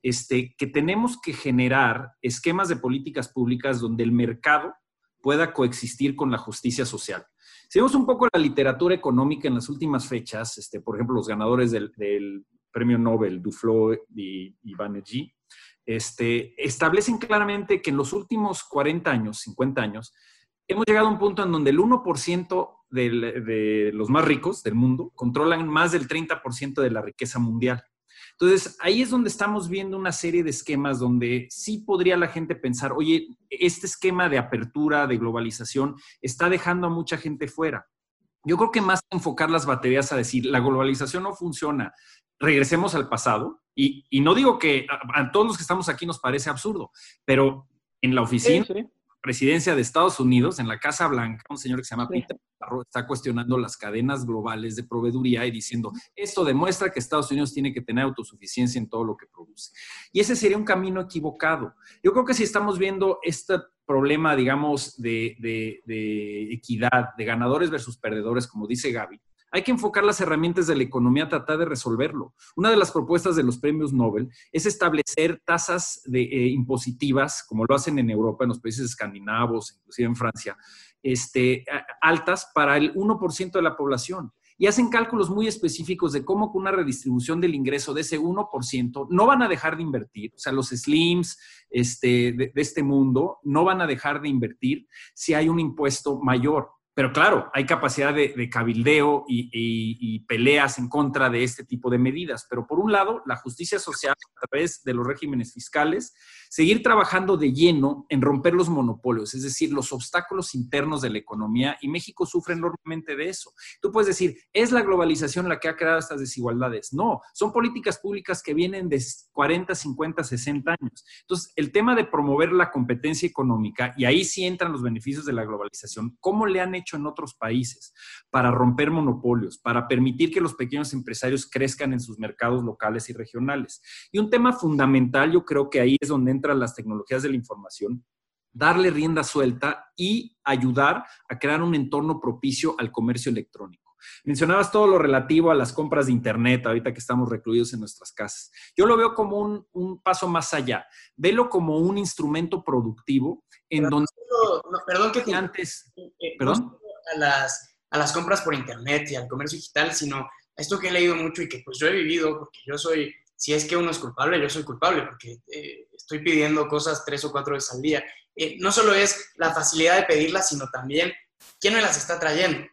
este, que tenemos que generar esquemas de políticas públicas donde el mercado pueda coexistir con la justicia social. Si vemos un poco la literatura económica en las últimas fechas, este, por ejemplo, los ganadores del, premio Nobel, Duflo y, y Banerjee, este, establecen claramente que en los últimos 40 años, 50 años, hemos llegado a un punto en donde el 1% de, de los más ricos del mundo controlan más del 30% de la riqueza mundial. Entonces, ahí es donde estamos viendo una serie de esquemas donde sí podría la gente pensar, oye, este esquema de apertura, de globalización, está dejando a mucha gente fuera. Yo creo que más enfocar las baterías a decir, la globalización no funciona, regresemos al pasado. Y, no digo que a, todos los que estamos aquí nos parece absurdo, pero en la oficina, presidencia de Estados Unidos, en la Casa Blanca, un señor que se llama Peter está cuestionando las cadenas globales de proveeduría y diciendo, esto demuestra que Estados Unidos tiene que tener autosuficiencia en todo lo que produce. Y ese sería un camino equivocado. Yo creo que si estamos viendo este problema, digamos, de, de equidad, de ganadores versus perdedores, como dice Gaby, hay que enfocar las herramientas de la economía a tratar de resolverlo. Una de las propuestas de los premios Nobel es establecer tasas de, eh, impositivas, como lo hacen en Europa, en los países escandinavos, inclusive en Francia, este, altas para el 1% de la población. Y hacen cálculos muy específicos de cómo con una redistribución del ingreso de ese 1% no van a dejar de invertir. O sea, los slims este, de este mundo no van a dejar de invertir si hay un impuesto mayor. Pero claro, hay capacidad de, cabildeo y, peleas en contra de este tipo de medidas. Pero por un lado, la justicia social a través de los regímenes fiscales seguir trabajando de lleno en romper los monopolios, es decir, los obstáculos internos de la economía, y México sufre enormemente de eso. Tú puedes decir, ¿es la globalización la que ha creado estas desigualdades? No, son políticas públicas que vienen de 40, 50, 60 años. Entonces, el tema de promover la competencia económica, y ahí sí entran los beneficios de la globalización, ¿cómo le han hecho en otros países para romper monopolios, para permitir que los pequeños empresarios crezcan en sus mercados locales y regionales? Y un tema fundamental, yo creo que ahí es donde entran las tecnologías de la información, darle rienda suelta y ayudar a crear un entorno propicio al comercio electrónico. Mencionabas todo lo relativo a las compras de Internet, ahorita que estamos recluidos en nuestras casas. Yo lo veo como un, paso más allá. Velo como un instrumento productivo en donde... perdón que antes... Eh, eh, ¿Perdón? a, las, a las compras por Internet y al comercio digital, sino esto que he leído mucho y que pues yo he vivido, porque yo soy si es que uno es culpable, yo soy culpable porque eh, estoy pidiendo cosas tres o cuatro veces al día. Eh, no solo es la facilidad de pedirlas, sino también quién me las está trayendo.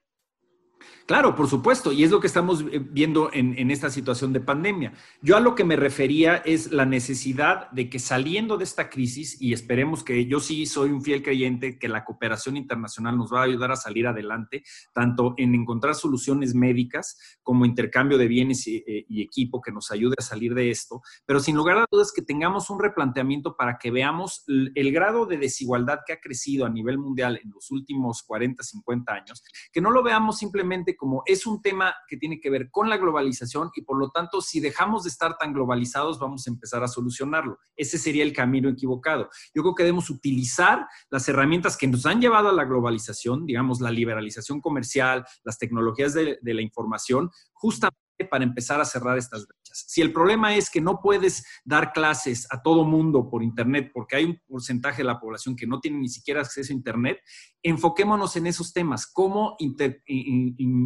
Claro, por supuesto, y es lo que estamos eh, viendo en, esta situación de pandemia. Yo a lo que me refería es la necesidad de que saliendo de esta crisis, y esperemos que yo sí soy un fiel creyente que la cooperación internacional nos va a ayudar a salir adelante, tanto en encontrar soluciones médicas como intercambio de bienes y, eh, equipo que nos ayude a salir de esto, pero sin lugar a dudas que tengamos un replanteamiento para que veamos el, el grado de desigualdad que ha crecido a nivel mundial en los últimos 40, 50 años, que no lo veamos simplemente como es un tema que tiene que ver con la globalización y por lo tanto si dejamos de estar tan globalizados vamos a empezar a solucionarlo. Ese sería el camino equivocado. Yo creo que debemos utilizar las herramientas que nos han llevado a la globalización, digamos la liberalización comercial, las tecnologías de, la información, justamente para empezar a cerrar estas brechas. Si el problema es que no puedes dar clases a todo mundo por Internet porque hay un porcentaje de la población que no tiene ni siquiera acceso a Internet, enfoquémonos en esos temas, cómo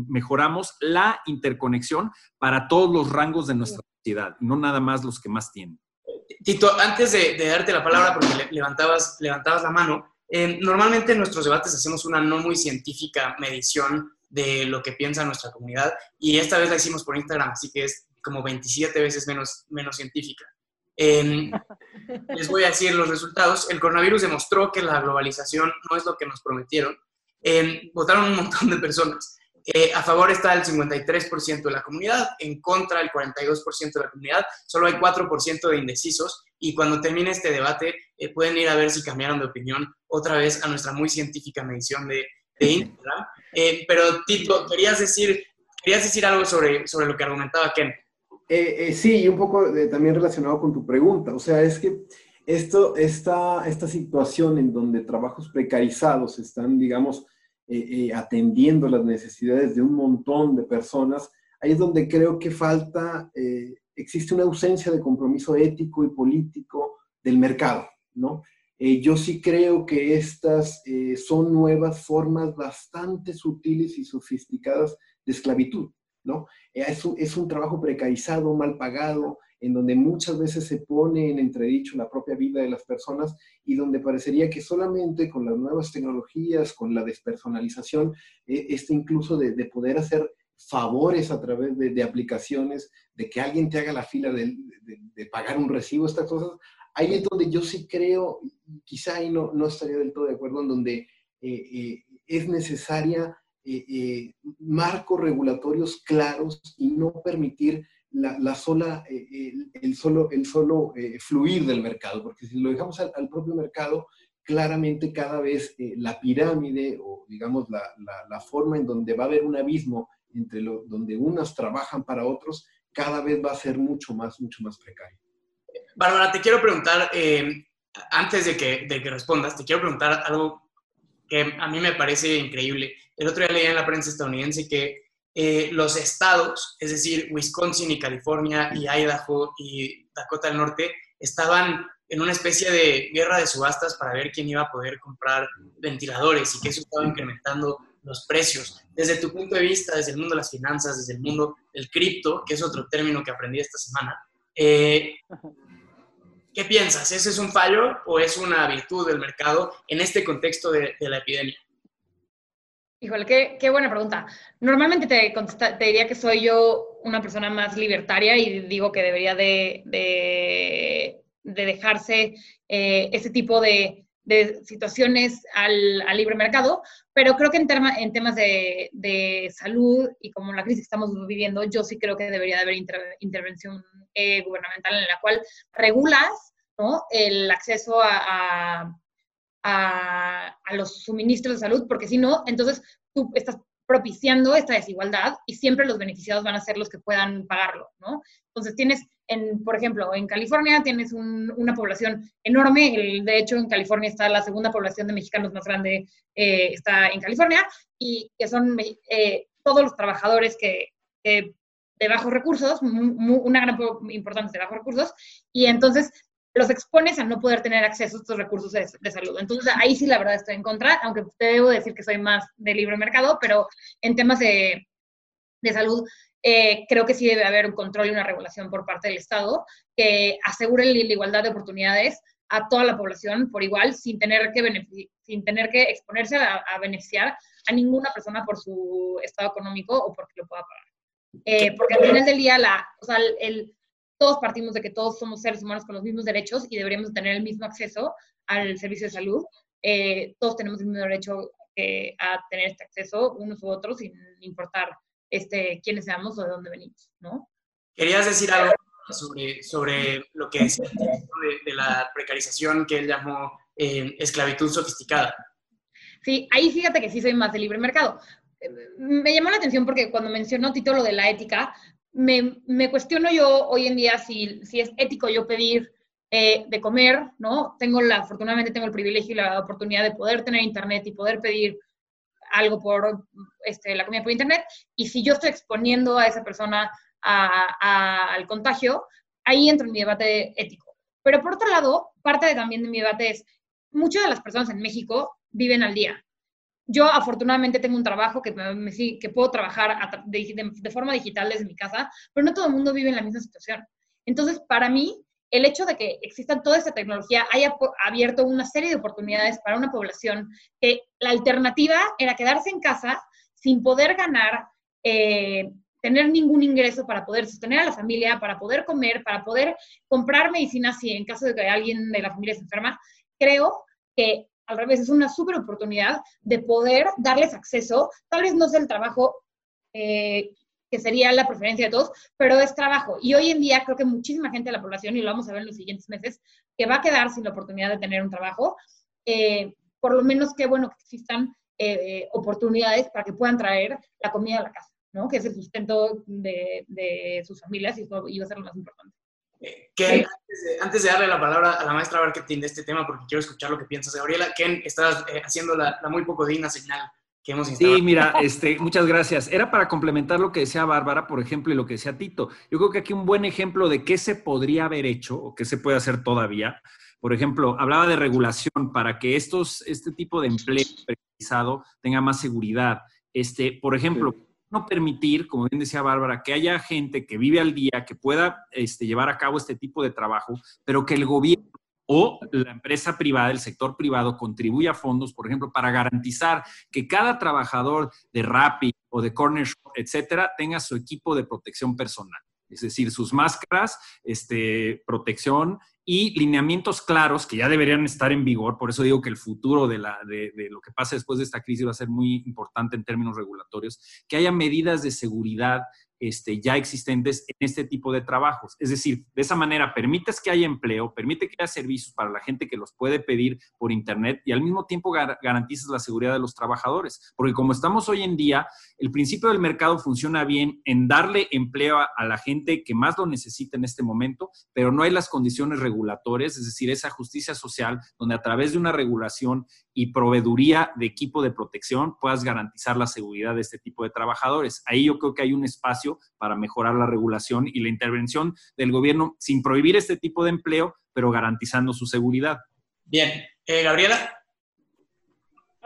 mejoramos la interconexión para todos los rangos de nuestra sociedad, no nada más los que más tienen. Tito, antes de, darte la palabra, porque levantabas, levantabas la mano, eh, normalmente en nuestros debates hacemos una no muy científica medición de lo que piensa nuestra comunidad. Y esta vez la hicimos por Instagram, así que es como 27 veces menos, menos científica. les voy a decir los resultados. El coronavirus demostró que la globalización no es lo que nos prometieron. votaron un montón de personas. Eh, a favor está el 53% de la comunidad, en contra el 42% de la comunidad, solo hay 4% de indecisos y cuando termine este debate eh, pueden ir a ver si cambiaron de opinión otra vez a nuestra muy científica medición de, de Instagram. Eh, pero Tito, querías decir, querías decir algo sobre, sobre lo que argumentaba Ken. Eh, eh, sí, y un poco también relacionado con tu pregunta. O sea, es que esto, esta, esta situación en donde trabajos precarizados están, digamos, atendiendo las necesidades de un montón de personas, ahí es donde creo que falta, existe una ausencia de compromiso ético y político del mercado, ¿no? Eh, yo sí creo que estas eh, son nuevas formas bastante sutiles y sofisticadas de esclavitud, ¿no? Eh, es, un, es, un, trabajo precarizado, mal pagado, en donde muchas veces se pone en entredicho la propia vida de las personas y donde parecería que solamente con las nuevas tecnologías, con la despersonalización, este incluso de, de, poder hacer favores a través de, de, aplicaciones, de que alguien te haga la fila de, de pagar un recibo, estas cosas, ahí es donde yo sí creo, quizá ahí no, no estaría del todo de acuerdo, en donde eh, eh, es necesaria marcos regulatorios claros y no permitir la, sola, el, solo, el solo fluir del mercado, porque si lo dejamos al, propio mercado, claramente cada vez la pirámide o digamos la, la, forma en donde va a haber un abismo entre lo, donde unos trabajan para otros, cada vez va a ser mucho más, mucho más precario. Bárbara, te quiero preguntar, eh, antes de que, de que respondas, te quiero preguntar algo que a mí me parece increíble. El otro día leía en la prensa estadounidense que eh, los estados, es decir, Wisconsin y California y Idaho y Dakota del Norte, estaban en una especie de guerra de subastas para ver quién iba a poder comprar ventiladores y que eso estaba incrementando los precios. Desde tu punto de vista, desde el mundo de las finanzas, desde el mundo del cripto, que es otro término que aprendí esta semana, eh, ¿qué piensas? ¿Ese es un fallo o es una virtud del mercado en este contexto de, la epidemia? Híjole, qué, buena pregunta. Normalmente te, diría que soy yo una persona más libertaria y digo que debería de, de, dejarse eh, ese tipo de, de situaciones al, libre mercado, pero creo que en, en temas de, salud y como la crisis que estamos viviendo, yo sí creo que debería de haber intervención eh, gubernamental en la cual regulas ¿no? el acceso a, a, a, los suministros de salud, porque si no, entonces tú estás propiciando esta desigualdad y siempre los beneficiados van a ser los que puedan pagarlo, ¿no? Entonces tienes, en, por ejemplo, en California tienes una población enorme, de hecho en California está la segunda población de mexicanos más grande, eh, está en California, y que son eh, todos los trabajadores que, de bajos recursos, una gran importancia de bajos recursos, y entonces los expones a no poder tener acceso a estos recursos de, salud. Entonces, ahí sí la verdad estoy en contra, aunque te debo decir que soy más de libre mercado, pero en temas de, de salud, eh, creo que sí debe haber un control y una regulación por parte del Estado que asegure la igualdad de oportunidades a toda la población por igual, sin tener que, sin tener que exponerse a, beneficiar a ninguna persona por su estado económico o porque lo pueda pagar. Eh, porque al final del día, la, o sea, el, todos partimos de que todos somos seres humanos con los mismos derechos y deberíamos tener el mismo acceso al servicio de salud. Eh, todos tenemos el mismo derecho eh, a tener este acceso, unos u otros, sin importar este, quiénes seamos o de dónde venimos, ¿no? ¿Querías decir algo sobre, sobre lo que es de, la precarización que él llamó eh, esclavitud sofisticada? Sí, ahí fíjate que sí soy más de libre mercado. Me llamó la atención porque cuando mencionó Tito lo de la ética, me, cuestiono yo hoy en día si, es ético yo pedir eh, de comer, ¿no? Tengo la, afortunadamente tengo el privilegio y la oportunidad de poder tener internet y poder pedir algo por este, la comida por internet, y si yo estoy exponiendo a esa persona al contagio, ahí entra en mi debate ético. Pero por otro lado, parte también de mi debate es, muchas de las personas en México viven al día, yo afortunadamente tengo un trabajo que, que puedo trabajar de, forma digital desde mi casa, pero no todo el mundo vive en la misma situación. Entonces, para mí, el hecho de que exista toda esta tecnología haya abierto una serie de oportunidades para una población que la alternativa era quedarse en casa sin poder ganar, eh, tener ningún ingreso para poder sostener a la familia, para poder comer, para poder comprar medicinas si en caso de que alguien de la familia se enferma, creo que al revés, es una súper oportunidad de poder darles acceso, tal vez no sea el trabajo eh, que sería la preferencia de todos, pero es trabajo. Y hoy en día creo que muchísima gente de la población, y lo vamos a ver en los siguientes meses, que va a quedar sin la oportunidad de tener un trabajo. Eh, por lo menos qué bueno que existan eh, oportunidades para que puedan traer la comida a la casa, ¿no? Que es el sustento de, de sus familias y eso iba a ser lo más importante. Ken, antes de, darle la palabra a la maestra marketing de este tema, porque quiero escuchar lo que piensas, Gabriela, Ken, estás eh, haciendo la, muy poco digna señal que hemos instalado. Sí, mira, este, muchas gracias. Era para complementar lo que decía Bárbara, por ejemplo, y lo que decía Tito. Yo creo que aquí un buen ejemplo de qué se podría haber hecho o qué se puede hacer todavía. Por ejemplo, hablaba de regulación para que estos, este tipo de empleo precarizado tenga más seguridad. Este, por ejemplo, no permitir, como bien decía Bárbara, que haya gente que vive al día, que pueda este, llevar a cabo este tipo de trabajo, pero que el gobierno o la empresa privada, el sector privado, contribuya a fondos, por ejemplo, para garantizar que cada trabajador de Rappi o de Corner Shop, etcétera, tenga su equipo de protección personal. Es decir, sus máscaras, este, protección y lineamientos claros que ya deberían estar en vigor. Por eso digo que el futuro de, la, de, de, lo que pase después de esta crisis va a ser muy importante en términos regulatorios, que haya medidas de seguridad este, ya existentes en este tipo de trabajos. Es decir, de esa manera permites que haya empleo, permite que haya servicios para la gente que los puede pedir por Internet y al mismo tiempo gar garantizas la seguridad de los trabajadores. Porque como estamos hoy en día, el principio del mercado funciona bien en darle empleo a, a la gente que más lo necesita en este momento, pero no hay las condiciones regulatorias, es decir, esa justicia social donde a través de una regulación y proveeduría de equipo de protección puedas garantizar la seguridad de este tipo de trabajadores. Ahí yo creo que hay un espacio para mejorar la regulación y la intervención del gobierno sin prohibir este tipo de empleo, pero garantizando su seguridad. Bien, eh, Gabriela.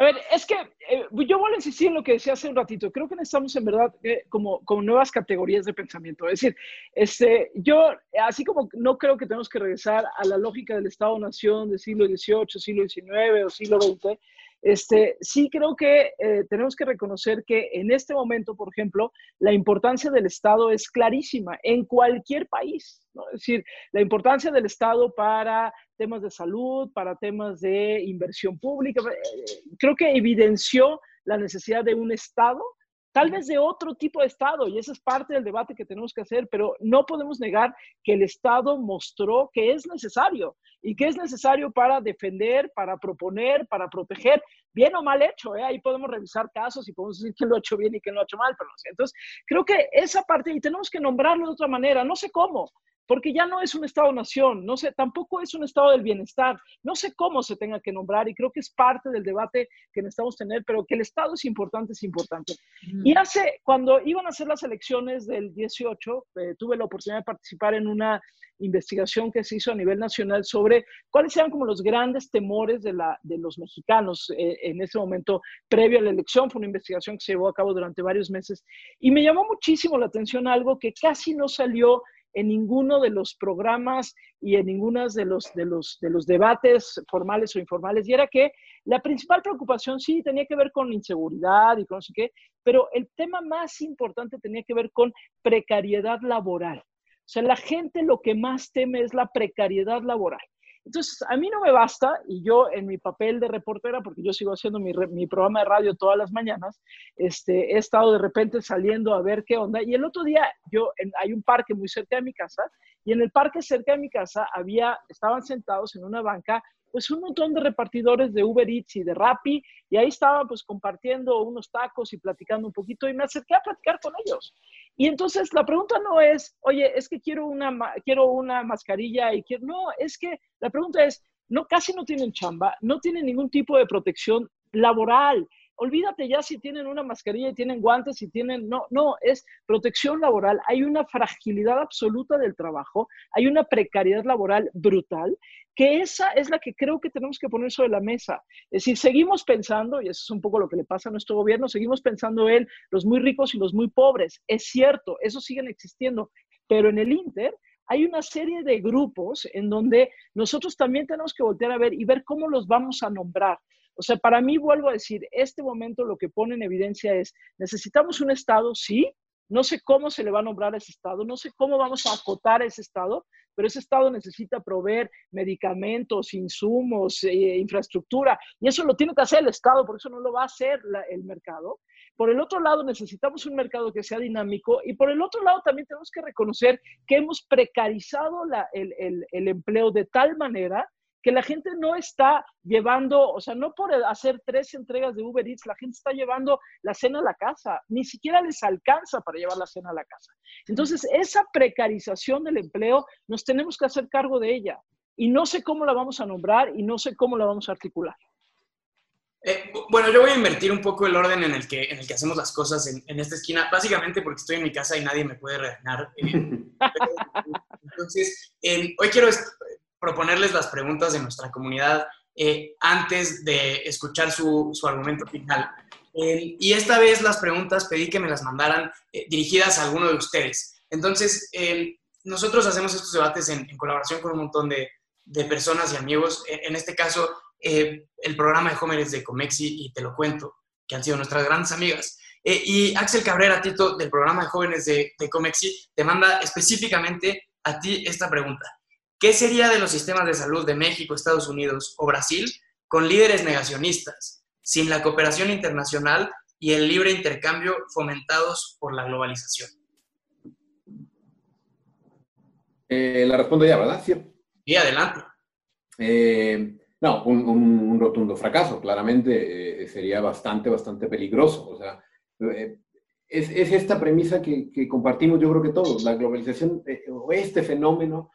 A ver, es que eh, yo vuelvo a insistir en lo que decía hace un ratito. Creo que necesitamos en verdad eh, como, como nuevas categorías de pensamiento. Es decir, este, yo, así como no creo que tenemos que regresar a la lógica del Estado-Nación del siglo XVIII, siglo XIX o siglo XX, este, sí creo que eh, tenemos que reconocer que en este momento, por ejemplo, la importancia del Estado es clarísima en cualquier país. Es decir, la importancia del Estado para temas de salud, para temas de inversión pública, eh, creo que evidenció la necesidad de un Estado tal vez de otro tipo de Estado, y ese es parte del debate que tenemos que hacer, pero no podemos negar que el Estado mostró que es necesario y que es necesario para defender, para proponer, para proteger, bien o mal hecho, ¿eh? ahí podemos revisar casos y podemos decir quién lo ha hecho bien y quién lo ha hecho mal, pero no sé. Entonces, creo que esa parte, y tenemos que nombrarlo de otra manera, no sé cómo, porque ya no es un Estado-nación, no sé, tampoco es un Estado del bienestar, no sé cómo se tenga que nombrar y creo que es parte del debate que necesitamos tener, pero que el Estado es importante, es importante. Mm. Y hace, cuando iban a hacer las elecciones del 18, eh, tuve la oportunidad de participar en una investigación que se hizo a nivel nacional sobre cuáles eran como los grandes temores de, la, de los mexicanos eh, en ese momento previo a la elección. Fue una investigación que se llevó a cabo durante varios meses y me llamó muchísimo la atención algo que casi no salió en ninguno de los programas y en ninguno de los, de, los, de los debates formales o informales, y era que la principal preocupación sí tenía que ver con inseguridad y con no sé qué, pero el tema más importante tenía que ver con precariedad laboral. O sea, la gente lo que más teme es la precariedad laboral. Entonces, a mí no me basta, y yo en mi papel de reportera, porque yo sigo haciendo mi, mi, programa de radio todas las mañanas, este, he estado de repente saliendo a ver qué onda. Y el otro día, yo, en, hay un parque muy cerca de mi casa, y en el parque cerca de mi casa había, estaban sentados en una banca pues un montón de repartidores de Uber Eats y de Rappi, y ahí estaban pues compartiendo unos tacos y platicando un poquito, y me acerqué a platicar con ellos. Y entonces la pregunta no es, oye, es que quiero una, quiero una mascarilla y quiero, no, es que la pregunta es, no, casi no tienen chamba, no tienen ningún tipo de protección laboral. Olvídate ya si tienen una mascarilla y tienen guantes y tienen, no, no, es protección laboral. Hay una fragilidad absoluta del trabajo, hay una precariedad laboral brutal que esa es la que creo que tenemos que poner sobre la mesa. Es decir, seguimos pensando, y eso es un poco lo que le pasa a nuestro gobierno, seguimos pensando en los muy ricos y los muy pobres. Es cierto, esos siguen existiendo, pero en el Inter hay una serie de grupos en donde nosotros también tenemos que voltear a ver y ver cómo los vamos a nombrar. O sea, para mí, vuelvo a decir, este momento lo que pone en evidencia es, necesitamos un Estado, sí, no sé cómo se le va a nombrar a ese Estado, no sé cómo vamos a acotar a ese Estado, pero ese Estado necesita proveer medicamentos, insumos, eh, infraestructura, y eso lo tiene que hacer el Estado, por eso no lo va a hacer el mercado. Por el otro lado, necesitamos un mercado que sea dinámico y por el otro lado también tenemos que reconocer que hemos precarizado el empleo de tal manera que la gente no está llevando, o sea, no por hacer tres entregas de Uber Eats, la gente está llevando la cena a la casa, ni siquiera les alcanza para llevar la cena a la casa. Entonces, esa precarización del empleo, nos tenemos que hacer cargo de ella. Y no sé cómo la vamos a nombrar y no sé cómo la vamos a articular. Eh, bueno, yo voy a invertir un poco el orden en el que, en el que hacemos las cosas en, en esta esquina, básicamente porque estoy en mi casa y nadie me puede regañar. Eh, entonces, eh, hoy quiero proponerles las preguntas de nuestra comunidad eh, antes de escuchar su, su argumento final. Eh, y esta vez las preguntas pedí que me las mandaran eh, dirigidas a alguno de ustedes. Entonces, nosotros hacemos estos debates en, colaboración con un montón de, de personas y amigos. En, este caso, el programa de Homer es de Comexi y Te lo cuento, que han sido nuestras grandes amigas. Eh, y Axel Cabrera, Tito, del programa de jóvenes de, de Comexi, te manda específicamente a ti esta pregunta. ¿Qué sería de los sistemas de salud de México, Estados Unidos o Brasil con líderes negacionistas, sin la cooperación internacional y el libre intercambio fomentados por la globalización? Eh, la respondo ya, ¿verdad? Sí, adelante. Eh, no, un, rotundo fracaso. Claramente eh, sería bastante, bastante peligroso. O sea, es, es, esta premisa que, que, compartimos yo creo que todos. La globalización o este fenómeno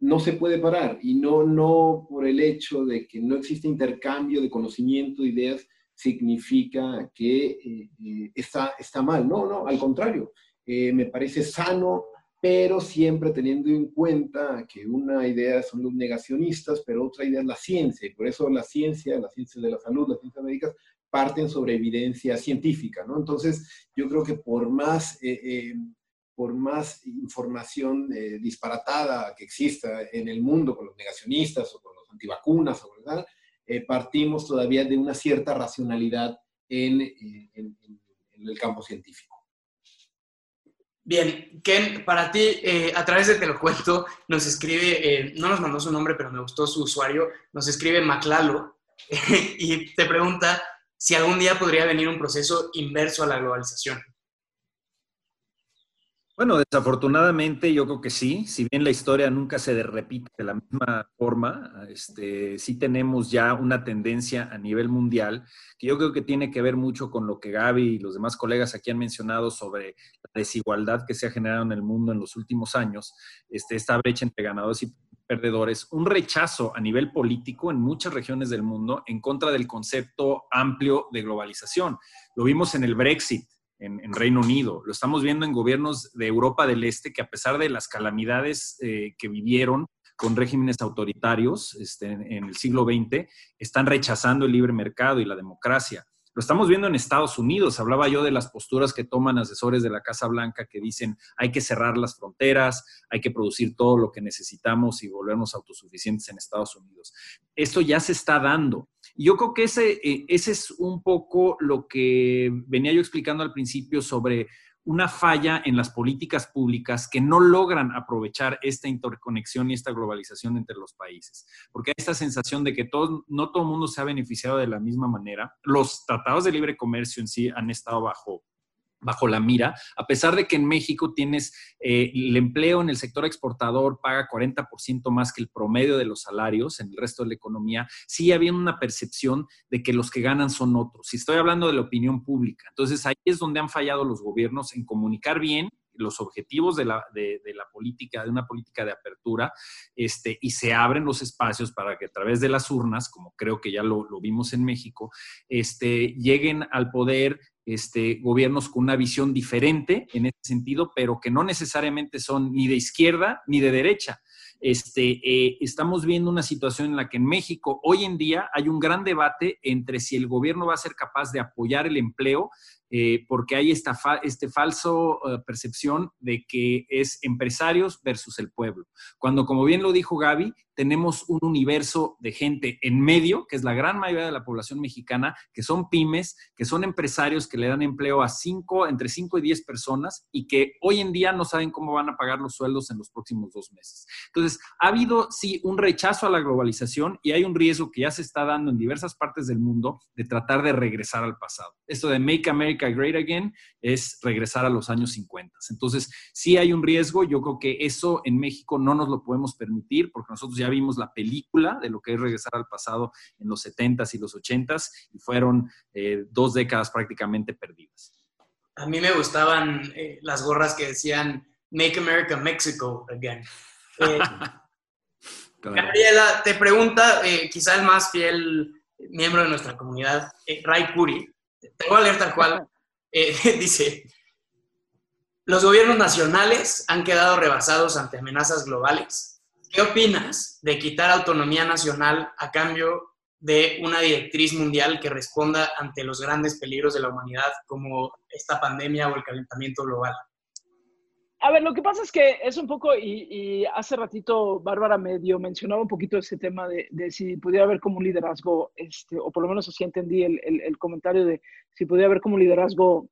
no se puede parar y no, no por el hecho de que no existe intercambio de conocimiento, de ideas, significa que está, está mal. No, no, al contrario. me parece sano pero siempre teniendo en cuenta que una idea son los negacionistas, pero otra idea es la ciencia, y por eso la ciencia, la ciencia de la salud, las ciencias médicas, parten sobre evidencia científica, ¿no? Entonces, yo creo que por más, eh, eh, por más información eh, disparatada que exista en el mundo con los negacionistas o con los antivacunas, o, ¿verdad? partimos todavía de una cierta racionalidad en, en el campo científico. Bien, Ken, para ti, eh, a través de Te lo cuento, nos escribe, eh, no nos mandó su nombre, pero me gustó su usuario, nos escribe Maclalo y te pregunta si algún día podría venir un proceso inverso a la globalización. Bueno, desafortunadamente yo creo que sí, si bien la historia nunca se repite de la misma forma, este, sí tenemos ya una tendencia a nivel mundial que yo creo que tiene que ver mucho con lo que Gaby y los demás colegas aquí han mencionado sobre la desigualdad que se ha generado en el mundo en los últimos años, este, esta brecha entre ganadores y perdedores, un rechazo a nivel político en muchas regiones del mundo en contra del concepto amplio de globalización. Lo vimos en el Brexit en, Reino Unido, lo estamos viendo en gobiernos de Europa del Este que a pesar de las calamidades eh, que vivieron con regímenes autoritarios este, en, el siglo XX, están rechazando el libre mercado y la democracia. Lo estamos viendo en Estados Unidos. Hablaba yo de las posturas que toman asesores de la Casa Blanca que dicen hay que cerrar las fronteras, hay que producir todo lo que necesitamos y volvernos autosuficientes en Estados Unidos. Esto ya se está dando. Yo creo que ese, eh, ese es un poco lo que venía yo explicando al principio sobre una falla en las políticas públicas que no logran aprovechar esta interconexión y esta globalización entre los países. Porque hay esta sensación de que todo, no todo el mundo se ha beneficiado de la misma manera. Los tratados de libre comercio en sí han estado bajo bajo la mira, a pesar de que en México tienes eh, el empleo en el sector exportador paga 40% más que el promedio de los salarios en el resto de la economía, sigue habiendo una percepción de que los que ganan son otros. Si estoy hablando de la opinión pública, entonces ahí es donde han fallado los gobiernos en comunicar bien los objetivos de la, de, la, política, de una política de apertura, este, y se abren los espacios para que a través de las urnas, como creo que ya lo, lo vimos en México, este, lleguen al poder este, gobiernos con una visión diferente en ese sentido, pero que no necesariamente son ni de izquierda ni de derecha. Este, eh, estamos viendo una situación en la que en México hoy en día hay un gran debate entre si el gobierno va a ser capaz de apoyar el empleo eh, porque hay esta este falso eh, percepción de que es empresarios versus el pueblo. Cuando, como bien lo dijo Gaby, tenemos un universo de gente en medio, que es la gran mayoría de la población mexicana, que son pymes, que son empresarios que le dan empleo a cinco, entre 5 y 10 personas y que hoy en día no saben cómo van a pagar los sueldos en los próximos dos meses. Entonces, ha habido, sí, un rechazo a la globalización y hay un riesgo que ya se está dando en diversas partes del mundo de tratar de regresar al pasado. Esto de Make America Great Again es regresar a los años 50. Entonces, sí hay un riesgo. Yo creo que eso en México no nos lo podemos permitir porque nosotros ya vimos la película de lo que es regresar al pasado en los 70s y los 80s y fueron eh, dos décadas prácticamente perdidas. A mí me gustaban eh, las gorras que decían Make America Mexico Again. Eh, Gabriela, te pregunta, quizá el más fiel miembro de nuestra comunidad, Ray Puri, te voy a leer tal cual. Eh, dice, los gobiernos nacionales han quedado rebasados ante amenazas globales. ¿Qué opinas de quitar autonomía nacional a cambio de una directriz mundial que responda ante los grandes peligros de la humanidad como esta pandemia o el calentamiento global? A ver, lo que pasa es que es un poco, y, hace ratito Bárbara medio mencionaba un poquito ese tema de, si pudiera haber como un liderazgo, este, o por lo menos así entendí el, el, comentario de si pudiera haber como un liderazgo,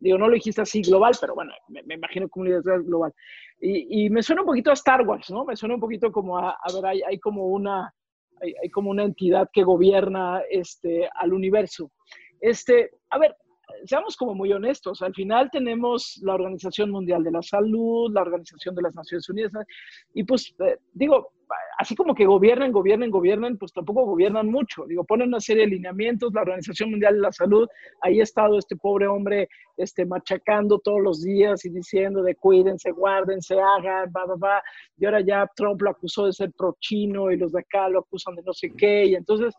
digo, no lo dijiste así global, pero bueno, me, imagino como un liderazgo global. Y, y, me suena un poquito a Star Wars, ¿no? Me suena un poquito como a, a ver, hay, hay como una, hay, hay, como una entidad que gobierna este, al universo. Este, a ver, seamos como muy honestos, al final tenemos la Organización Mundial de la Salud, la Organización de las Naciones Unidas, y pues eh, digo, así como que gobiernen, gobiernen, gobiernen, pues tampoco gobiernan mucho. Digo, ponen una serie de lineamientos, la Organización Mundial de la Salud, ahí ha estado este pobre hombre este, machacando todos los días y diciendo de cuídense, guárdense, hagan, va, va, va. Y ahora ya Trump lo acusó de ser pro-chino y los de acá lo acusan de no sé qué. Y entonces,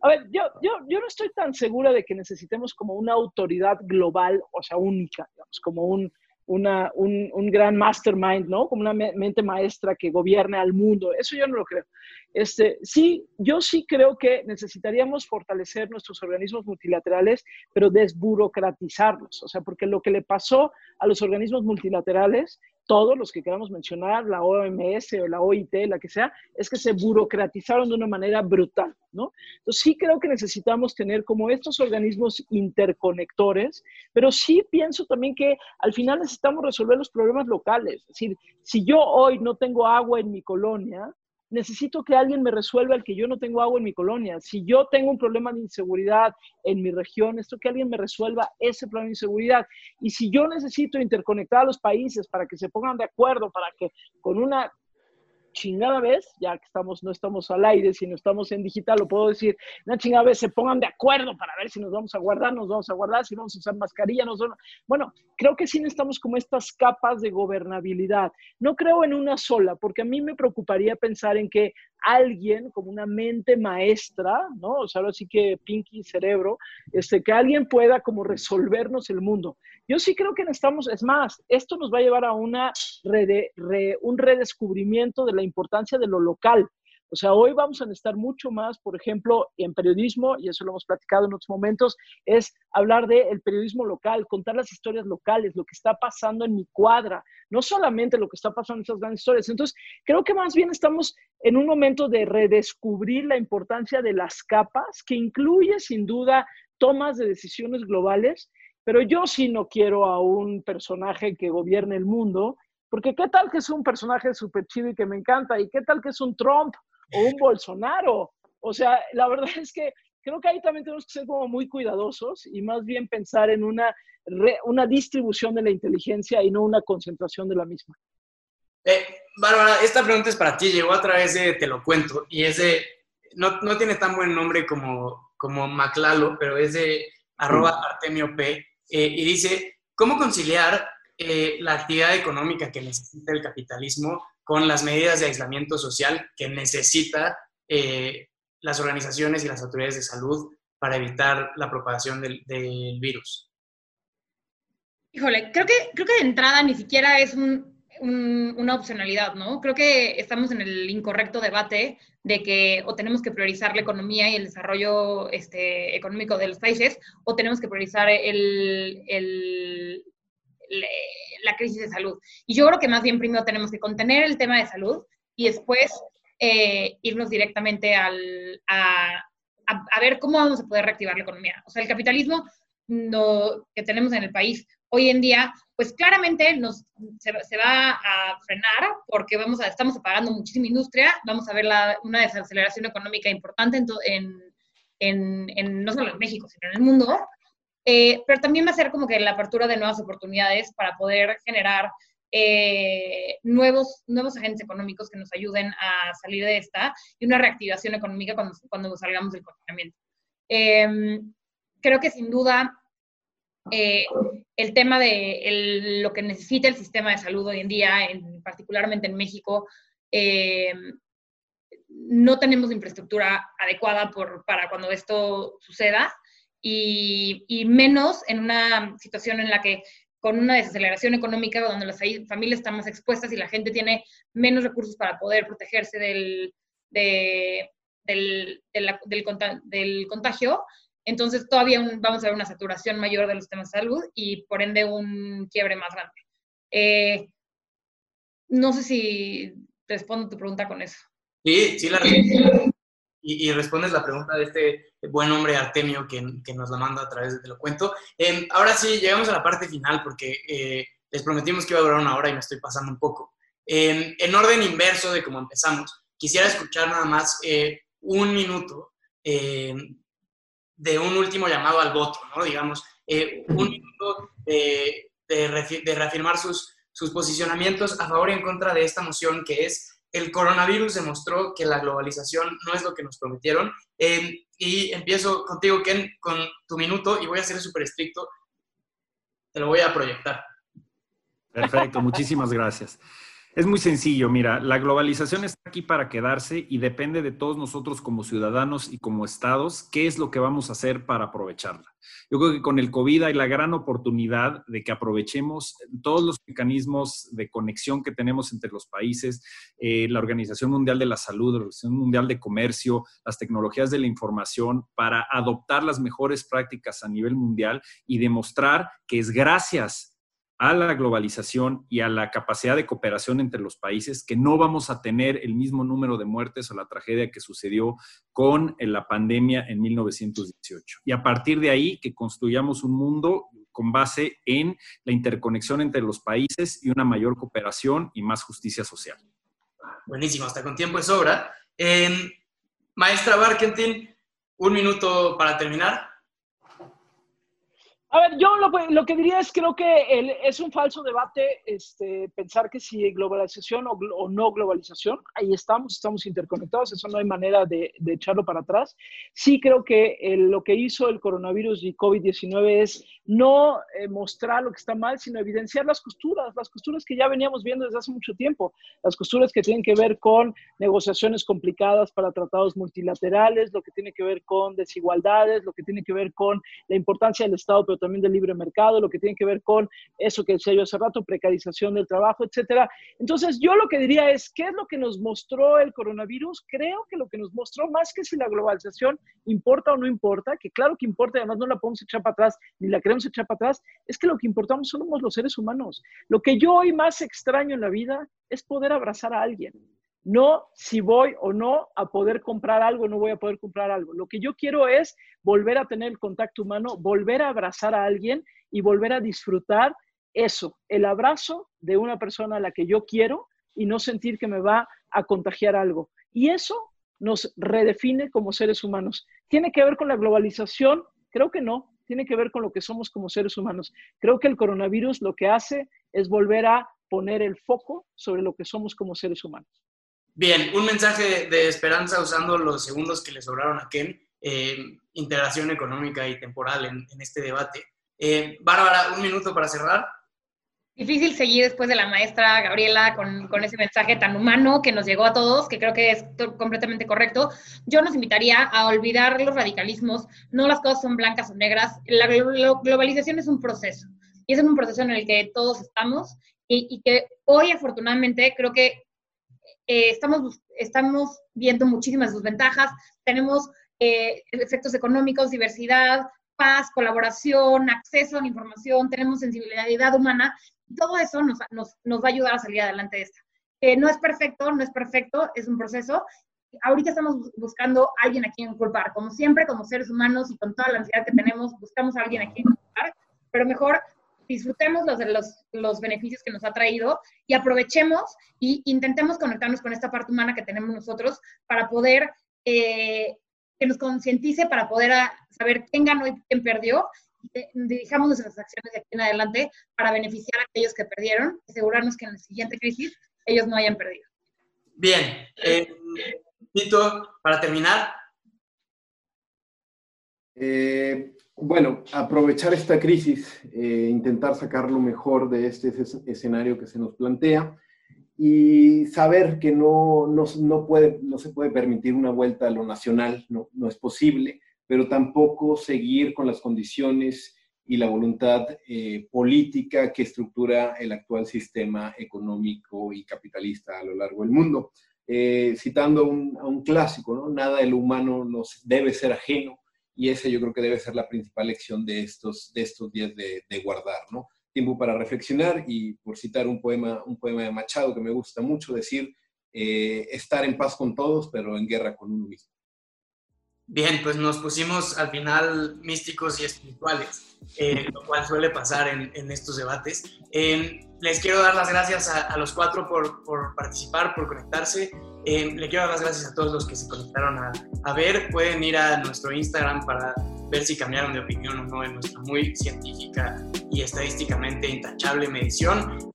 a ver, yo, yo, yo no estoy tan segura de que necesitemos como una autoridad global, o sea, única, digamos, como un, una, un, un, gran mastermind, ¿no? Como una mente maestra que gobierne al mundo. Eso yo no lo creo. Este, sí, yo sí creo que necesitaríamos fortalecer nuestros organismos multilaterales, pero desburocratizarlos. O sea, porque lo que le pasó a los organismos multilaterales todos los que queramos mencionar, la OMS o la OIT, la que sea, es que se burocratizaron de una manera brutal, ¿no? Entonces sí creo que necesitamos tener como estos organismos interconectores, pero sí pienso también que al final necesitamos resolver los problemas locales. Es decir, si yo hoy no tengo agua en mi colonia, necesito que alguien me resuelva el que yo no tengo agua en mi colonia. Si yo tengo un problema de inseguridad en mi región, esto que alguien me resuelva ese problema de inseguridad. Y si yo necesito interconectar a los países para que se pongan de acuerdo, para que con una chingada vez, ya que estamos, no estamos al aire, sino estamos en digital, lo puedo decir, una chingada vez se pongan de acuerdo para ver si nos vamos a guardar, nos vamos a guardar, si vamos a usar mascarilla, nos vamos... Bueno, creo que sí necesitamos como estas capas de gobernabilidad. No creo en una sola, porque a mí me preocuparía pensar en que alguien, como una mente maestra, ¿no? O sea, ahora sí que Pinky cerebro, este, que alguien pueda como resolvernos el mundo. Yo sí creo que necesitamos, es más, esto nos va a llevar a una un redescubrimiento de la importancia de lo local. O sea, hoy vamos a necesitar mucho más, por ejemplo, en periodismo, y eso lo hemos platicado en otros momentos, es hablar del periodismo local, contar las historias locales, lo que está pasando en mi cuadra, no solamente lo que está pasando en esas grandes historias. Entonces, creo que más bien estamos en un momento de redescubrir la importancia de las capas, que incluye sin duda tomas de decisiones globales, pero yo sí no quiero a un personaje que gobierne el mundo, porque qué tal que es un personaje súper chido y que me encanta, y qué tal que es un Trump o un Bolsonaro. O sea, la verdad es que creo que ahí también tenemos que ser como muy cuidadosos y más bien pensar en una, una distribución de la inteligencia y no una concentración de la misma. Eh, Bárbara, esta pregunta es para ti, llegó a través de Te lo cuento y es de, no, no tiene tan buen nombre como, como Maclalo, pero es de arroba Artemio P. Eh, y dice, ¿cómo conciliar eh, la actividad económica que necesita el capitalismo con las medidas de aislamiento social que necesita eh, las organizaciones y las autoridades de salud para evitar la propagación del, virus? Híjole, creo que, creo que de entrada ni siquiera es una opcionalidad, ¿no? Creo que estamos en el incorrecto debate de que o tenemos que priorizar la economía y el desarrollo este, económico de los países o tenemos que priorizar el, el, la crisis de salud. Y yo creo que más bien primero tenemos que contener el tema de salud y después eh, irnos directamente al, a, a, ver cómo vamos a poder reactivar la economía. O sea, el capitalismo no, que tenemos en el país hoy en día, pues claramente nos, se, va a frenar porque vamos a, estamos apagando muchísima industria, vamos a ver una desaceleración económica importante en, en, en, no solo en México, sino en el mundo. Eh, pero también va a ser como que la apertura de nuevas oportunidades para poder generar eh, nuevos, nuevos agentes económicos que nos ayuden a salir de esta y una reactivación económica cuando, cuando salgamos del confinamiento. Em, creo que sin duda eh, el tema de lo que necesita el sistema de salud hoy en día, en, particularmente en México, eh, no tenemos infraestructura adecuada por, para cuando esto suceda y, y, menos en una situación en la que con una desaceleración económica donde las familias están más expuestas y la gente tiene menos recursos para poder protegerse del, de, del, del contagio, entonces todavía vamos a ver una saturación mayor de los temas de salud y por ende un quiebre más grande. Eh, no sé si respondo tu pregunta con eso. Sí, sí la respondo. Y, respondes la pregunta de este buen hombre Artemio que, que nos la manda a través de Te lo cuento. Em, ahora sí, llegamos a la parte final porque eh, les prometimos que iba a durar una hora y me estoy pasando un poco. Em, en orden inverso de cómo empezamos, quisiera escuchar nada más eh, un minuto em, de un último llamado al voto, ¿no? Digamos, eh, un minuto de, de, reafirmar sus, sus posicionamientos a favor y en contra de esta moción que es el coronavirus demostró que la globalización no es lo que nos prometieron. Em, y empiezo contigo, Ken, con tu minuto y voy a ser súper estricto. Te lo voy a proyectar. Perfecto, muchísimas gracias. Es muy sencillo, mira, la globalización está aquí para quedarse y depende de todos nosotros como ciudadanos y como estados qué es lo que vamos a hacer para aprovecharla. Yo creo que con el COVID hay la gran oportunidad de que aprovechemos todos los mecanismos de conexión que tenemos entre los países, eh, la Organización Mundial de la Salud, la Organización Mundial de Comercio, las tecnologías de la información para adoptar las mejores prácticas a nivel mundial y demostrar que es gracias a la globalización y a la capacidad de cooperación entre los países, que no vamos a tener el mismo número de muertes o la tragedia que sucedió con eh, la pandemia en 1918. Y a partir de ahí, que construyamos un mundo con base en la interconexión entre los países y una mayor cooperación y más justicia social. Buenísimo, hasta con tiempo de sobra. maestra Barkentin, un minuto para terminar. A ver, yo lo, que diría es creo que es un falso debate este, pensar que si globalización o, no globalización, ahí estamos, estamos interconectados, eso no hay manera de, echarlo para atrás. Sí creo que lo que hizo el coronavirus y COVID-19 es no eh, mostrar lo que está mal, sino evidenciar las costuras, las costuras que ya veníamos viendo desde hace mucho tiempo, las costuras que tienen que ver con negociaciones complicadas para tratados multilaterales, lo que tiene que ver con desigualdades, lo que tiene que ver con la importancia del Estado, también del libre mercado, lo que tiene que ver con eso que decía yo hace rato, precarización del trabajo, etcétera. Entonces, yo lo que diría es, ¿qué es lo que nos mostró el coronavirus? Creo que lo que nos mostró, más que si la globalización importa o no importa, que claro que importa, además no la podemos echar para atrás, ni la queremos echar para atrás, es que lo que importamos somos los seres humanos. Lo que yo hoy más extraño en la vida es poder abrazar a alguien no si voy o no a poder comprar algo, no voy a poder comprar algo. Lo que yo quiero es volver a tener el contacto humano, volver a abrazar a alguien y volver a disfrutar eso, el abrazo de una persona a la que yo quiero y no sentir que me va a contagiar algo. Y eso nos redefine como seres humanos. ¿Tiene que ver con la globalización? Creo que no. Tiene que ver con lo que somos como seres humanos. Creo que el coronavirus lo que hace es volver a poner el foco sobre lo que somos como seres humanos. Bien, un mensaje de esperanza usando los segundos que le sobraron a Ken, eh, integración económica y temporal en, este debate. Eh, Bárbara, un minuto para cerrar. Difícil seguir después de la maestra Gabriela con, con, ese mensaje tan humano que nos llegó a todos, que creo que es completamente correcto. Yo nos invitaría a olvidar los radicalismos, no las cosas son blancas o negras. La globalización es un proceso y es un proceso en el que todos estamos y, y que hoy afortunadamente creo que eh, estamos, estamos viendo muchísimas desventajas. Tenemos eh, efectos económicos, diversidad, paz, colaboración, acceso a la información, tenemos sensibilidad humana. Todo eso nos, nos, nos va a ayudar a salir adelante de esta. Eh, no es perfecto, no es perfecto, es un proceso. Ahorita estamos buscando a alguien a quien culpar. Como siempre, como seres humanos y con toda la ansiedad que tenemos, buscamos a alguien a quien culpar, pero mejor disfrutemos los, los, los beneficios que nos ha traído y aprovechemos e intentemos conectarnos con esta parte humana que tenemos nosotros para poder eh, que nos concientice, para poder saber quién ganó y quién perdió. Y dirijamos nuestras acciones de aquí en adelante para beneficiar a aquellos que perdieron, asegurarnos que en la siguiente crisis ellos no hayan perdido. Bien, eh, Tito, para terminar. Eh, bueno, aprovechar esta crisis, eh, intentar sacar lo mejor de este escenario que se nos plantea y saber que no, no, puede, no se puede permitir una vuelta a lo nacional, no, no, es posible, pero tampoco seguir con las condiciones y la voluntad eh, política que estructura el actual sistema económico y capitalista a lo largo del mundo. Eh, citando un, a un clásico, ¿no? nada de lo humano nos debe ser ajeno y esa yo creo que debe ser la principal lección de estos, de estos días de, guardar, ¿no? tiempo para reflexionar y por citar un poema, un poema de Machado que me gusta mucho, decir, eh, estar en paz con todos, pero en guerra con uno mismo. Bien, pues nos pusimos al final místicos y espirituales, eh, lo cual suele pasar en, estos debates. Les quiero dar las gracias a, los cuatro por, participar, por conectarse. le quiero dar las gracias a todos los que se conectaron a, a, ver. Pueden ir a nuestro Instagram para ver si cambiaron de opinión o no en nuestra muy científica y estadísticamente intachable medición.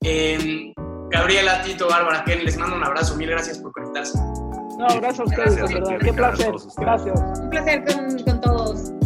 Gabriela, Tito, Bárbara, Ken, les mando un abrazo. Mil gracias por conectarse. No, gracias a ustedes, verdad. Qué placer. Gracias. Un placer con, con todos.